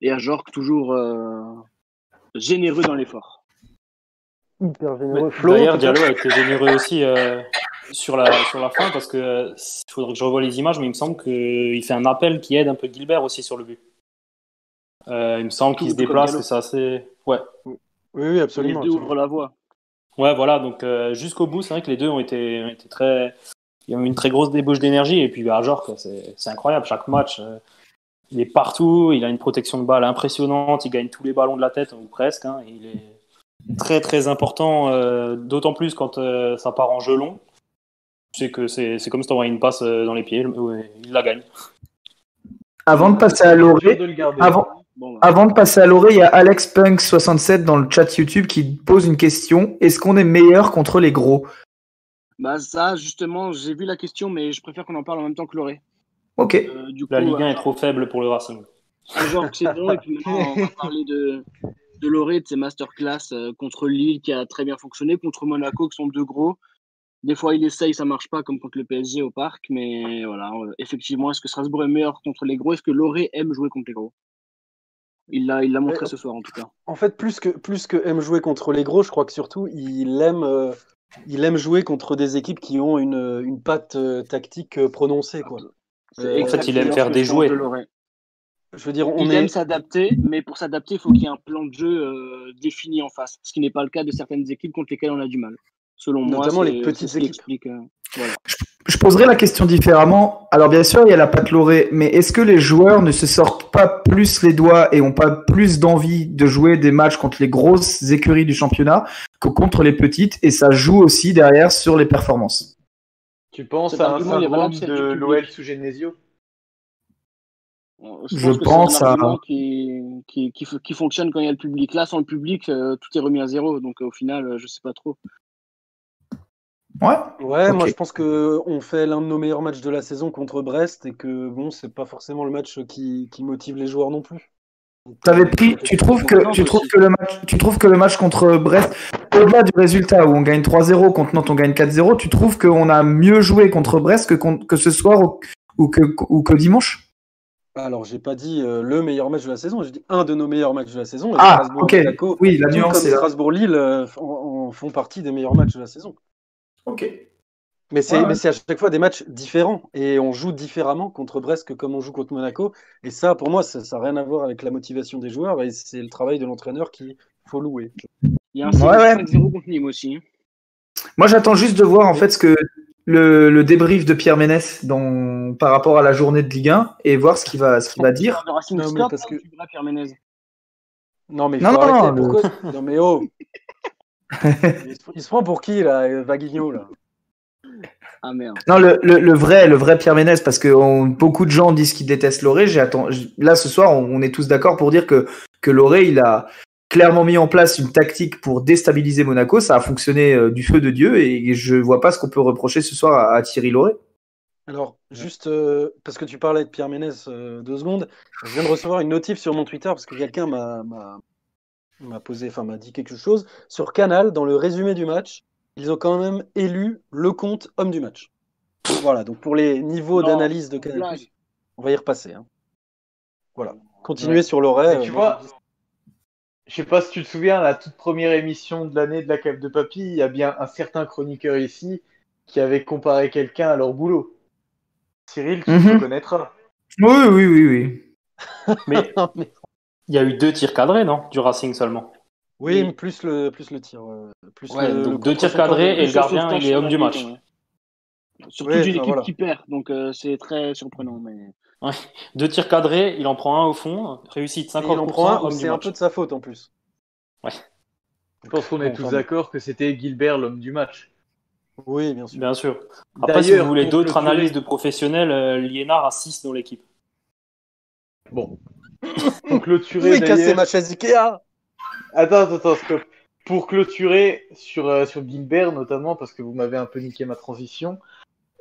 Et à Jorg, toujours euh, généreux dans l'effort. Hyper généreux. Flo, D'ailleurs, Diallo a été généreux aussi euh, sur, la, sur la fin parce que euh, faudrait que je revoie les images, mais il me semble qu'il fait un appel qui aide un peu Gilbert aussi sur le but. Euh, il me semble qu'il se déplace, que c'est assez. Ouais. Oui, oui, Les absolument. deux absolument. ouvrent la voie. Ouais, voilà, donc euh, jusqu'au bout, c'est vrai que les deux ont été, ont été très. Il y a eu une très grosse débauche d'énergie, et puis bah, quoi, c'est c'est incroyable. Chaque match, euh, il est partout, il a une protection de balle impressionnante, il gagne tous les ballons de la tête, ou presque. hein, et il est très très important, euh, d'autant plus quand euh, ça part en jeu long. Tu sais que c'est c'est comme si tu une passe euh, dans les pieds, ouais, il la gagne. Avant de passer à Loré, avant, Bon, Avant de passer à Loré, il y a Alex Punk 67 dans le chat YouTube qui pose une question. Est-ce qu'on est meilleur contre les gros? Bah, ça, justement, j'ai vu la question, mais je préfère qu'on en parle en même temps que Loré. Ok. Euh, du coup, La Ligue 1 euh, est trop faible pour le Racing. un genre que c'est bon, et puis maintenant, on va parler de, de Loré, de ses masterclass euh, contre Lille qui a très bien fonctionné, contre Monaco qui sont deux gros. Des fois, il essaye, ça marche pas, comme contre le PSG au parc, mais voilà, euh, effectivement, est-ce que Strasbourg est meilleur contre les gros? Est-ce que Loré aime jouer contre les gros? Il l'a il l'a montré ce soir, en tout cas. En fait, plus que, plus que aime jouer contre les gros, je crois que surtout, il aime, euh, il aime jouer contre des équipes qui ont une, une patte euh, tactique prononcée. Quoi. C'est Euh, en fait, il aime faire des jouets. de. Je veux dire, on il est. aime s'adapter, mais pour s'adapter, il faut qu'il y ait un plan de jeu euh, défini en face, ce qui n'est pas le cas de certaines équipes contre lesquelles on a du mal. Selon moi, Notamment c'est- les petites équipes. explique, euh, voilà. Je poserai la question différemment. Alors bien sûr, il y a la patte Loré, mais est-ce que les joueurs ne se sortent pas plus les doigts et ont pas plus d'envie de jouer des matchs contre les grosses écuries du championnat que contre les petites? Et ça joue aussi derrière sur les performances. Tu penses à un syndrome de l'OL sous Genesio? Je que pense c'est un à- qui, qui, qui, qui fonctionne quand il y a le public. Là, sans le public, euh, tout est remis à zéro. Donc, euh, au final, euh, je sais pas trop. Ouais. Ouais, moi je pense que on fait l'un de nos meilleurs matchs de la saison contre Brest et que bon, c'est pas forcément le match qui, qui motive les joueurs non plus. Euh, pris, tu trouves que, tu trouves que le match, tu trouves que le match contre Brest, au-delà du résultat où on gagne 3-0, contre Nantes on gagne 4-0, tu trouves qu'on a mieux joué contre Brest que, contre- que ce soir ou, ou que, ou que dimanche? Alors, j'ai pas dit euh, le meilleur match de la saison, j'ai dit un de nos meilleurs matchs de la saison. et Ah, Strasbourg ok. Monaco, Oui, la nuance est. Strasbourg-Lille euh, en, en font partie des meilleurs matchs de la saison. Ok. Mais c'est Ouais, ouais. à chaque fois des matchs différents et on joue différemment contre Brest que comme on joue contre Monaco. Et ça, pour moi, ça n'a rien à voir avec la motivation des joueurs et c'est le travail de l'entraîneur qu'il faut louer. Il y a un Ouais, ouais. 5-0 contre Nîmes aussi. Moi, j'attends juste de voir en fait ce que le, le débrief de Pierre Ménès dans, par rapport à la journée de Ligue 1 et voir ce qu'il va, ce qu'il va dire. Le Non, mais parce que- Pierre Ménez. Non, mais il Non, non, non, Pourquoi Non, mais oh il, se, il se prend pour qui, là Vaguigno, là? Ah merde. Non, le, le, le vrai, le vrai Pierre Ménès, parce que on- beaucoup de gens disent qu'il déteste Loré. J'ai atten- j- Là, ce soir, on, on est tous d'accord pour dire que, que Loré, il a clairement mis en place une tactique pour déstabiliser Monaco. Ça a fonctionné euh, du feu de Dieu et je vois pas ce qu'on peut reprocher ce soir à, à Thierry Loré. Alors, juste euh, parce que tu parlais de Pierre Ménès euh, deux secondes, je viens de recevoir une notif sur mon Twitter parce que quelqu'un m'a m'a- m'a posé, enfin m'a dit quelque chose. Sur Canal, dans le résumé du match, ils ont quand même élu le compte homme du match. Voilà, donc pour les niveaux Non, d'analyse de Canal, on va y repasser. hein. Voilà, continuez sur l'oreille. Vois, je sais pas si tu te souviens, la toute première émission de l'année de la cave de papy, il y a bien un certain chroniqueur ici qui avait comparé quelqu'un à leur boulot. Cyril, tu Mhm. le connaîtras. Oui, oui, oui, oui. Mais il y a eu deux tirs cadrés, non? Du Racing seulement. Oui, plus le, plus le tir. euh, plus Ouais, le- donc le deux tirs cadrés et le gardien, il est homme du match. Surtout Ouais, d'une équipe voilà. qui perd, donc euh, c'est très surprenant. Mais... Deux tirs cadrés, il en prend un au fond, réussite Et 50%, il en prend un c'est un peu de sa faute en plus. Je pense qu'on est Bon, tous d'accord que c'était Gilbert l'homme du match. Oui, bien sûr. Bien sûr. Après, si vous voulez d'autres clôturer- analyses de professionnels, euh, Liénard a 6 dans l'équipe. Bon. Pour clôturer, Oui, casser d'ailleurs- ma chaise Ikea Attends, attends, attends, stop. Pour clôturer sur, euh, sur Gilbert, notamment, parce que vous m'avez un peu niqué ma transition,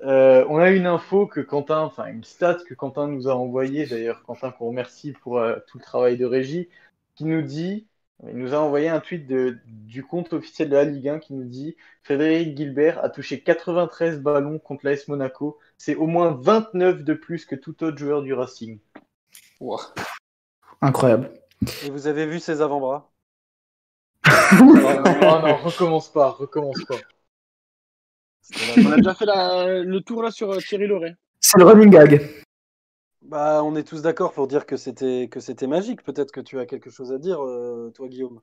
euh, on a une info que Quentin, enfin une stat que Quentin nous a envoyée, d'ailleurs, Quentin qu'on remercie pour euh, tout le travail de régie, qui nous dit, il nous a envoyé un tweet de, du compte officiel de la Ligue 1 qui nous dit Frédéric Gilbert a touché 93 ballons contre l'AS Monaco, c'est au moins 29 de plus que tout autre joueur du Racing. Incroyable. Et vous avez vu ses avant-bras? Oh non, recommence pas, recommence pas. On a déjà fait la- le tour là sur euh, Thierry Loret. C'est le running gag. Bah, on est tous d'accord pour dire que c'était que c'était magique. Peut-être que tu as quelque chose à dire, euh, toi, Guillaume.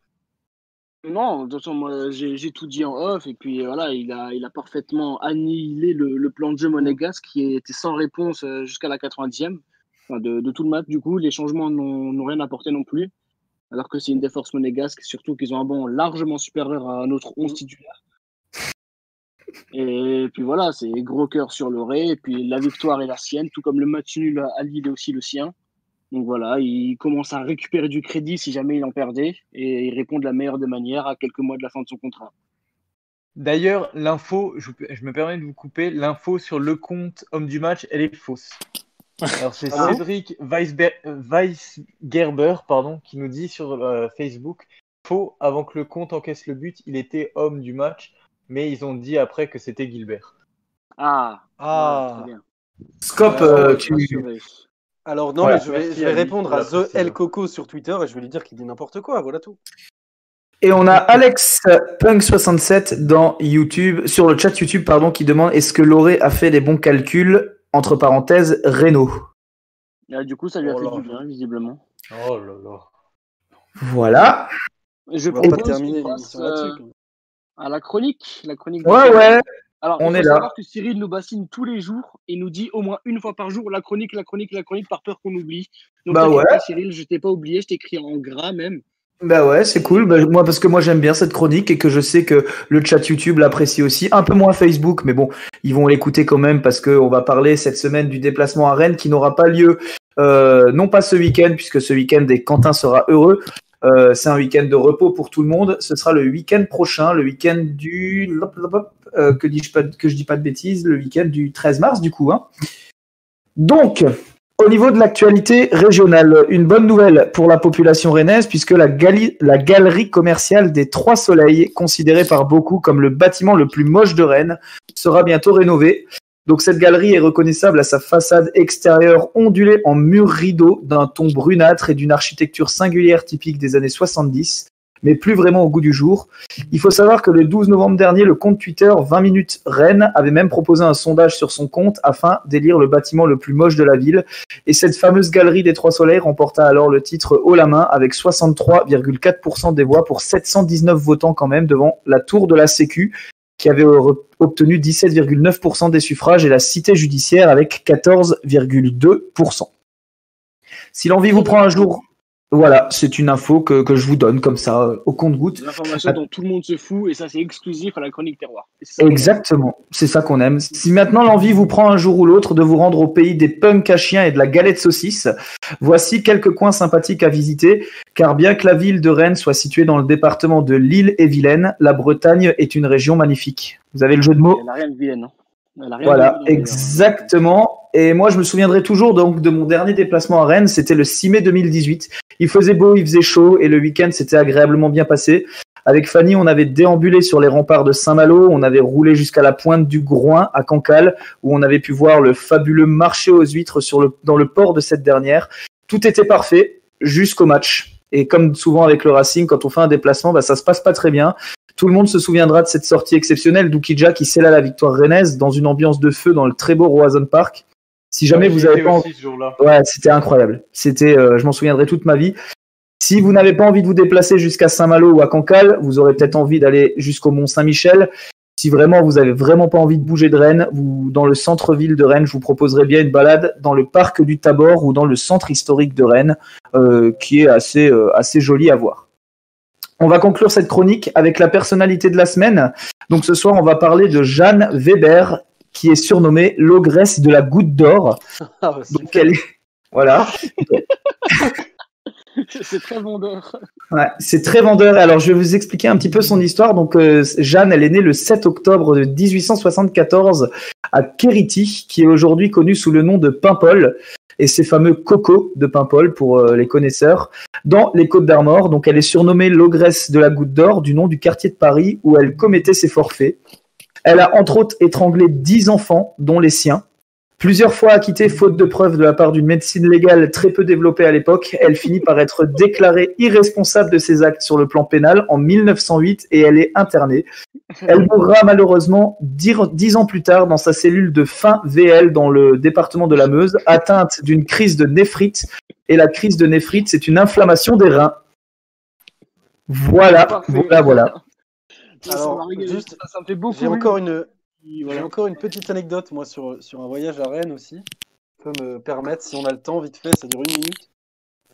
Non, de toute façon, moi, j'ai tout dit en off, et puis voilà, il a, il a parfaitement annihilé le, le plan de jeu monégasque qui était sans réponse euh, jusqu'à la 90e, enfin, de, de tout le match. Du coup, les changements n'ont n'ont rien apporté non plus, alors que c'est une des forces monégasques, surtout qu'ils ont un banc largement supérieur à notre 11 titulaire. Et puis voilà, c'est gros cœur sur l'orée, et puis la victoire est la sienne, tout comme le match nul à Lille est aussi le sien. Donc voilà, il commence à récupérer du crédit si jamais il en perdait et il répond de la meilleure des manières à quelques mois de la fin de son contrat. D'ailleurs, l'info, je, je me permets de vous couper, l'info sur le compte homme du match, elle est fausse. Alors c'est Ah Cédric Weisgerber pardon, qui nous dit sur euh, Facebook, faux, avant que le compte encaisse le but, il était homme du match, mais ils ont dit après que c'était Gilbert. Ah, Ah. Scope, Euh, euh, tu... Alors, non, Voilà, mais je vais, je vais répondre à The. El Coco sur Twitter et je vais lui dire qu'il dit n'importe quoi. Voilà tout. Et on a Alex Punk67 dans YouTube, sur le chat YouTube, pardon, qui demande est-ce que Loré a fait les bons calculs entre parenthèses Renault. Ah, du coup, ça lui a Oh fait là. du bien, visiblement. Oh là là. Voilà. Je On va pas terminer l'émission là-dessus. À la chronique. La chronique Ouais, de- ouais. Alors, on il est faut là. savoir que Cyril nous bassine tous les jours et nous dit au moins une fois par jour la chronique, la chronique, la chronique, par peur qu'on oublie. Donc, Bah ouais. Cyril, je t'ai pas oublié, je t'ai écrit en gras même. Bah ouais, c'est cool. Bah, moi, parce que moi, j'aime bien cette chronique et que je sais que le chat YouTube l'apprécie aussi. Un peu moins Facebook, mais bon, ils vont l'écouter quand même parce qu'on va parler cette semaine du déplacement à Rennes qui n'aura pas lieu, euh, non pas ce week-end, puisque ce week-end, et Quentin sera heureux. Euh, c'est un week-end de repos pour tout le monde. Ce sera le week-end prochain, le week-end du. euh, que, dis-je pas, que je dis pas de bêtises, le week-end du 13 mars, du coup. Hein. Donc, au niveau de l'actualité régionale, une bonne nouvelle pour la population rennaise, puisque la galerie commerciale des Trois Soleils, considérée par beaucoup comme le bâtiment le plus moche de Rennes, sera bientôt rénovée. Donc cette galerie est reconnaissable à sa façade extérieure ondulée en mur rideau d'un ton brunâtre et d'une architecture singulière typique des années 70, mais plus vraiment au goût du jour. Il faut savoir que le 12 novembre dernier, le compte Twitter 20 minutes Rennes avait même proposé un sondage sur son compte afin d'élire le bâtiment le plus moche de la ville. Et cette fameuse galerie des Trois Soleils remporta alors le titre haut la main avec 63,4% des voix pour 719 votants quand même devant la tour de la Sécu qui avait obtenu 17,9% des suffrages et la Cité judiciaire avec 14,2%. Si l'envie vous prend un jour, voilà, c'est une info que, que je vous donne comme ça, euh, au compte-goutte. L'information dont tout le monde se fout, et ça, c'est exclusif à la chronique terroir. Et ça. Exactement, c'est ça qu'on aime. Si maintenant l'envie vous prend un jour ou l'autre de vous rendre au pays des punks à chiens et de la galette saucisse, voici quelques coins sympathiques à visiter, car bien que la ville de Rennes soit située dans le département de l'île-et-Vilaine, la Bretagne est une région magnifique. Vous avez le jeu de mots? Elle a rien de vilaine. hein. Voilà, vilaine, exactement. Et moi, je me souviendrai toujours donc de mon dernier déplacement à Rennes. C'était le 6 mai 2018. Il faisait beau, il faisait chaud, et le week-end s'était agréablement bien passé. Avec Fanny, on avait déambulé sur les remparts de Saint-Malo, on avait roulé jusqu'à la pointe du Groin à Cancale, où on avait pu voir le fabuleux marché aux huîtres dans le port de cette dernière. Tout était parfait jusqu'au match. Et comme souvent avec le Racing, quand on fait un déplacement, bah, ça se passe pas très bien. Tout le monde se souviendra de cette sortie exceptionnelle d'Oukidja qui scella la victoire rennaise dans une ambiance de feu dans le très beau Roison Park. Si jamais vous avez pas. Ouais, c'était incroyable. C'était, euh, je m'en souviendrai toute ma vie. Si vous n'avez pas envie de vous déplacer jusqu'à Saint-Malo ou à Cancale, vous aurez peut-être envie d'aller jusqu'au Mont Saint-Michel. Si vraiment vous avez vraiment pas envie de bouger de Rennes, vous, dans le centre-ville de Rennes, je vous proposerai bien une balade dans le parc du Tabor ou dans le centre historique de Rennes, euh, qui est assez, euh, assez joli à voir. On va conclure cette chronique avec la personnalité de la semaine. Donc ce soir, on va parler de Jeanne Weber, qui est surnommée l'ogresse de la goutte d'or. Ah, bah, super. Donc elle est... Voilà. C'est très vendeur. Ouais, c'est très vendeur. Alors, je vais vous expliquer un petit peu son histoire. Donc, euh, Jeanne, elle est née le 7 octobre de 1874 à Kériti, qui est aujourd'hui connue sous le nom de Paimpol, et ses fameux cocos de Paimpol pour euh, les connaisseurs, dans les Côtes d'Armor. Donc, elle est surnommée l'ogresse de la Goutte d'Or, du nom du quartier de Paris où elle commettait ses forfaits. Elle a entre autres étranglé 10 enfants, dont les siens. Plusieurs fois acquittée faute de preuves de la part d'une médecine légale très peu développée à l'époque, elle finit par être déclarée irresponsable de ses actes sur le plan pénal en 1908 et elle est internée. Elle mourra malheureusement dix, dix ans plus tard dans sa cellule de fin VL dans le département de la Meuse, atteinte d'une crise de néphrite. Et la crise de néphrite, c'est une inflammation des reins. Voilà, Parfait. voilà, voilà. Alors, juste, Ça, ça me fait beaucoup. J'ai encore une, j'ai encore une petite anecdote moi sur, sur un voyage à Rennes aussi. Je peux me permettre, si on a le temps, vite fait, ça dure une minute.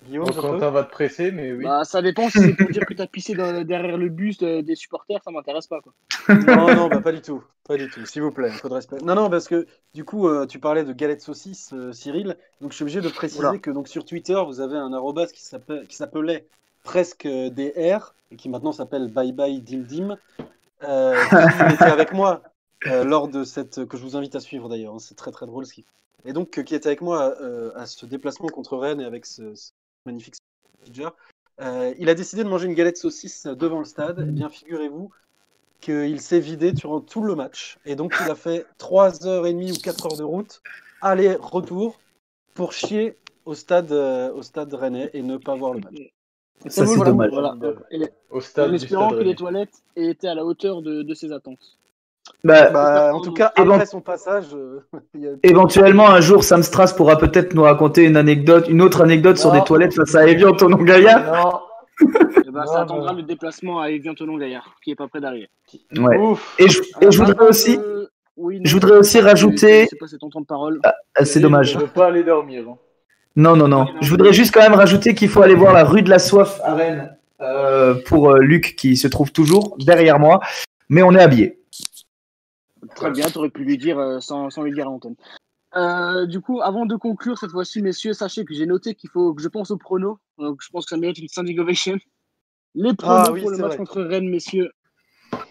Guillaume, peux Quentin va te presser, mais oui. Bah, ça dépend si c'est pour dire que t'as pissé dans- derrière le bus de- des supporters, ça m'intéresse pas. Quoi. Non, non, bah, pas du tout. Pas du tout, s'il vous plaît, un peu de respect. Non, non, parce que du coup, euh, tu parlais de galette saucisse, euh, Cyril. Donc, je suis obligé de préciser Oula. que donc, sur Twitter, vous avez un arrobas qui s'appelait presque euh, DR et qui maintenant s'appelle Bye Bye Dim Dim. Euh, qui était avec moi euh, lors de cette. que je vous invite à suivre d'ailleurs. hein, c'est très très drôle ce qu'il. Et donc, euh, qui était avec moi euh, à ce déplacement contre Rennes et avec ce, magnifique manager. Euh, il a décidé de manger une galette saucisse devant le stade. Eh bien, figurez-vous qu'il s'est vidé durant tout le match. Et donc, il a fait 3h30 ou 4 heures de route, aller-retour, pour chier au stade, euh, au stade rennais et ne pas voir le match. Ça, c'est Voilà, dommage. Voilà. Et- Au En stade espérant stade que les toilettes aient été à la hauteur de, de ses attentes. Bah, Bah, en tout cas, après son passage, euh, il y a- Éventuellement, un jour, Sam Strass pourra peut-être nous raconter une anecdote, une autre anecdote sur des toilettes face à Evian Tonon Gaillard. Non, Eh ben, Non, ça attendra le déplacement à Evian Tonon Gaillard, qui est pas près d'arriver. Ouais. ouf. Et je, et je voudrais aussi, Oui, je non, voudrais aussi rajouter- C'est pas temps de parole. ah, c'est dommage. ne veut pas aller dormir. hein. Non, non, non. Je voudrais juste quand même rajouter qu'il faut aller voir la rue de la Soif à Rennes euh, pour euh, Luc qui se trouve toujours derrière moi, mais on est habillé. Très bien, t'aurais pu lui dire euh, sans, sans lui dire à l'antenne. Euh, du coup, avant de conclure cette fois-ci, messieurs, sachez que j'ai noté qu'il faut que je pense aux pronos. Donc, je pense que ça mérite une standing ovation. Les pronos Ah oui, pour le match vrai. contre Rennes, messieurs.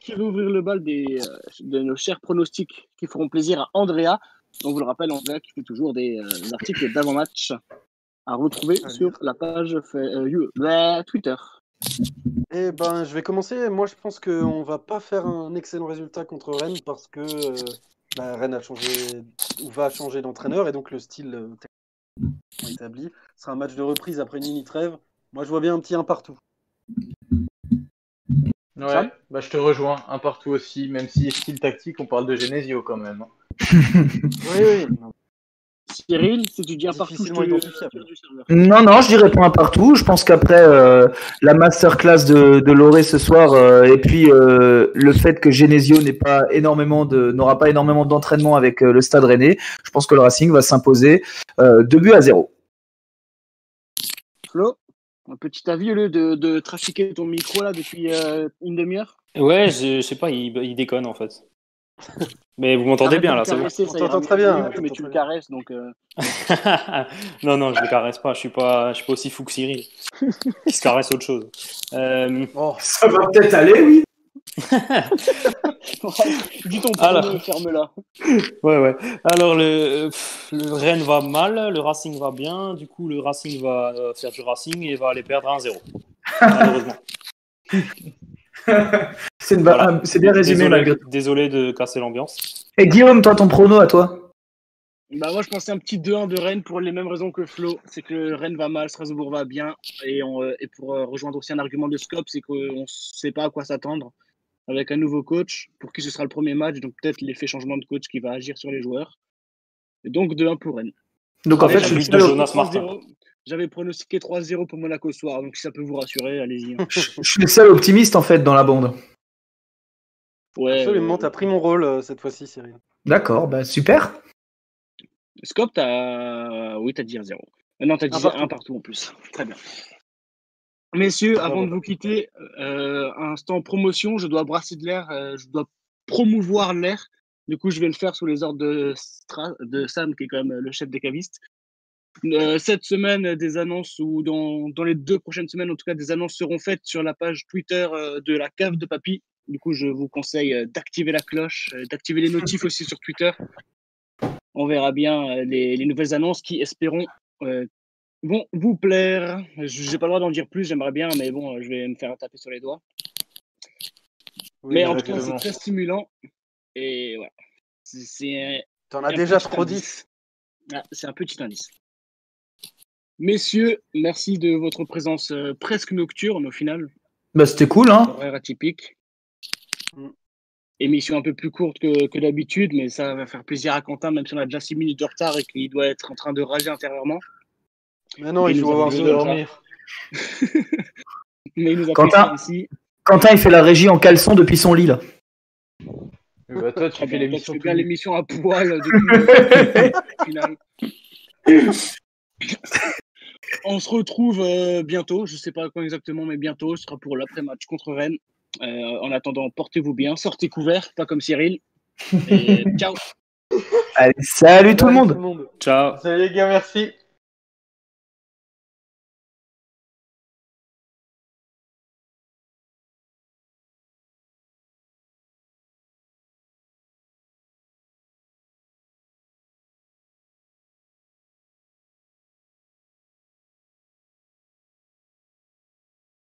Qui va ouvrir le bal des, euh, de nos chers pronostics qui feront plaisir à Andrea. Donc, vous le rappelle, qui fait toujours des euh, articles d'avant-match à retrouver Allez. sur la page euh, bah, Twitter. Eh ben, je vais commencer. Moi, je pense qu'on va pas faire un excellent résultat contre Rennes parce que euh, bah, Rennes a changé ou va changer d'entraîneur et donc le style établi. Ce sera un match de reprise après une mini trêve. Moi, je vois bien un petit un partout. Ouais, bah, je te rejoins, un partout aussi, même si style tactique, on parle de Genesio quand même. hein. Oui, oui. Cyril, si tu dis un partout, je te-. Non, non, je dirais pas un partout. Je pense qu'après euh, la masterclass de, de Loré ce soir euh, et puis euh, le fait que Genesio n'ait pas énormément de n'aura pas énormément d'entraînement avec euh, le Stade Rennais, je pense que le Racing va s'imposer euh, 2 buts à 0. Flo, un petit avis au lieu de, de trafiquer ton micro là depuis euh, une demi-heure Ouais, je, je sais pas, il, il déconne en fait. Mais vous m'entendez bien là, c'est bon On t'entend très bien, on Mais tu le caresses donc. euh, non, non, je le caresse pas. Je suis pas, je suis pas aussi fou que Cyril. Il se caresse autre chose. Euh, Oh, Ça va peut-être aller, oui. Dis ton Alors. prono, ferme-la. ouais, ouais. Alors le, pff, le Rennes va mal, le Racing va bien. Du coup, le Racing va euh, faire du Racing et va aller perdre 1-0. Malheureusement. C'est une ba- Voilà. ah, c'est bien résumé Désolé, malgré tout. désolé de casser l'ambiance. Et Guillaume, toi, ton prono à toi? Bah moi je pensais un petit 2-1 de Rennes pour les mêmes raisons que Flo, c'est que Rennes va mal, Strasbourg va bien, et, on, euh, et pour euh, rejoindre aussi un argument de Scope, c'est qu'on ne sait pas à quoi s'attendre avec un nouveau coach, pour qui ce sera le premier match, donc peut-être l'effet changement de coach qui va agir sur les joueurs. Et donc 2-1 pour Rennes. Donc en fait, un je suis de seul, Jonas Martin. 3-0. J'avais pronostiqué 3-0 pour Monaco ce soir, donc si ça peut vous rassurer, allez-y. hein. je suis le seul optimiste en fait dans la bande. Ouais, absolument, euh, t'as pris mon rôle euh, cette fois-ci, Cyril. D'accord, bah super. Scope, t'as. Oui, t'as dit 1-0. Euh, Non, t'as dit Un partout. 1 partout en plus. Très bien. Messieurs, avant de vous quitter, euh, instant promotion, je dois brasser de l'air, euh, je dois promouvoir l'air. Du coup, je vais le faire sous les ordres de, Stra- de Sam, qui est quand même le chef des cavistes. Euh, cette semaine, euh, des annonces, ou dans, dans les deux prochaines semaines, en tout cas, des annonces seront faites sur la page Twitter euh, de la cave de Papy. Du coup, je vous conseille euh, d'activer la cloche, euh, d'activer les notifs aussi sur Twitter. On verra bien euh, les, les nouvelles annonces qui, espérons, euh, vont vous plaire. Je n'ai pas le droit d'en dire plus, j'aimerais bien, mais bon, je vais me faire taper sur les doigts. Oui, mais en tout cas, c'est très stimulant. Et voilà. C'est- C'est T'en as déjà trop dit. Ah, c'est un petit indice. Messieurs, merci de votre présence euh, presque nocturne au final, Bah c'était cool, hein. horaire atypique. Mm. Émission un peu plus courte que, que d'habitude, mais ça va faire plaisir à Quentin, même si on a déjà 6 minutes de retard et qu'il doit être en train de rager intérieurement. Mais non, il faut avoir heures. dormir. Mais il nous a Quentin. ici. Quentin, il fait la régie en caleçon depuis son lit là. Euh, bah, toi, tu fais l'émission. tu fais à poil depuis le final. On se retrouve euh, bientôt, je sais pas quand exactement, mais bientôt. Ce sera pour l'après-match contre Rennes. Euh, en attendant, portez-vous bien, sortez couverts, pas comme Cyril. Et ciao Allez, salut tout le monde. Tout le monde. Ciao. Salut les gars, merci.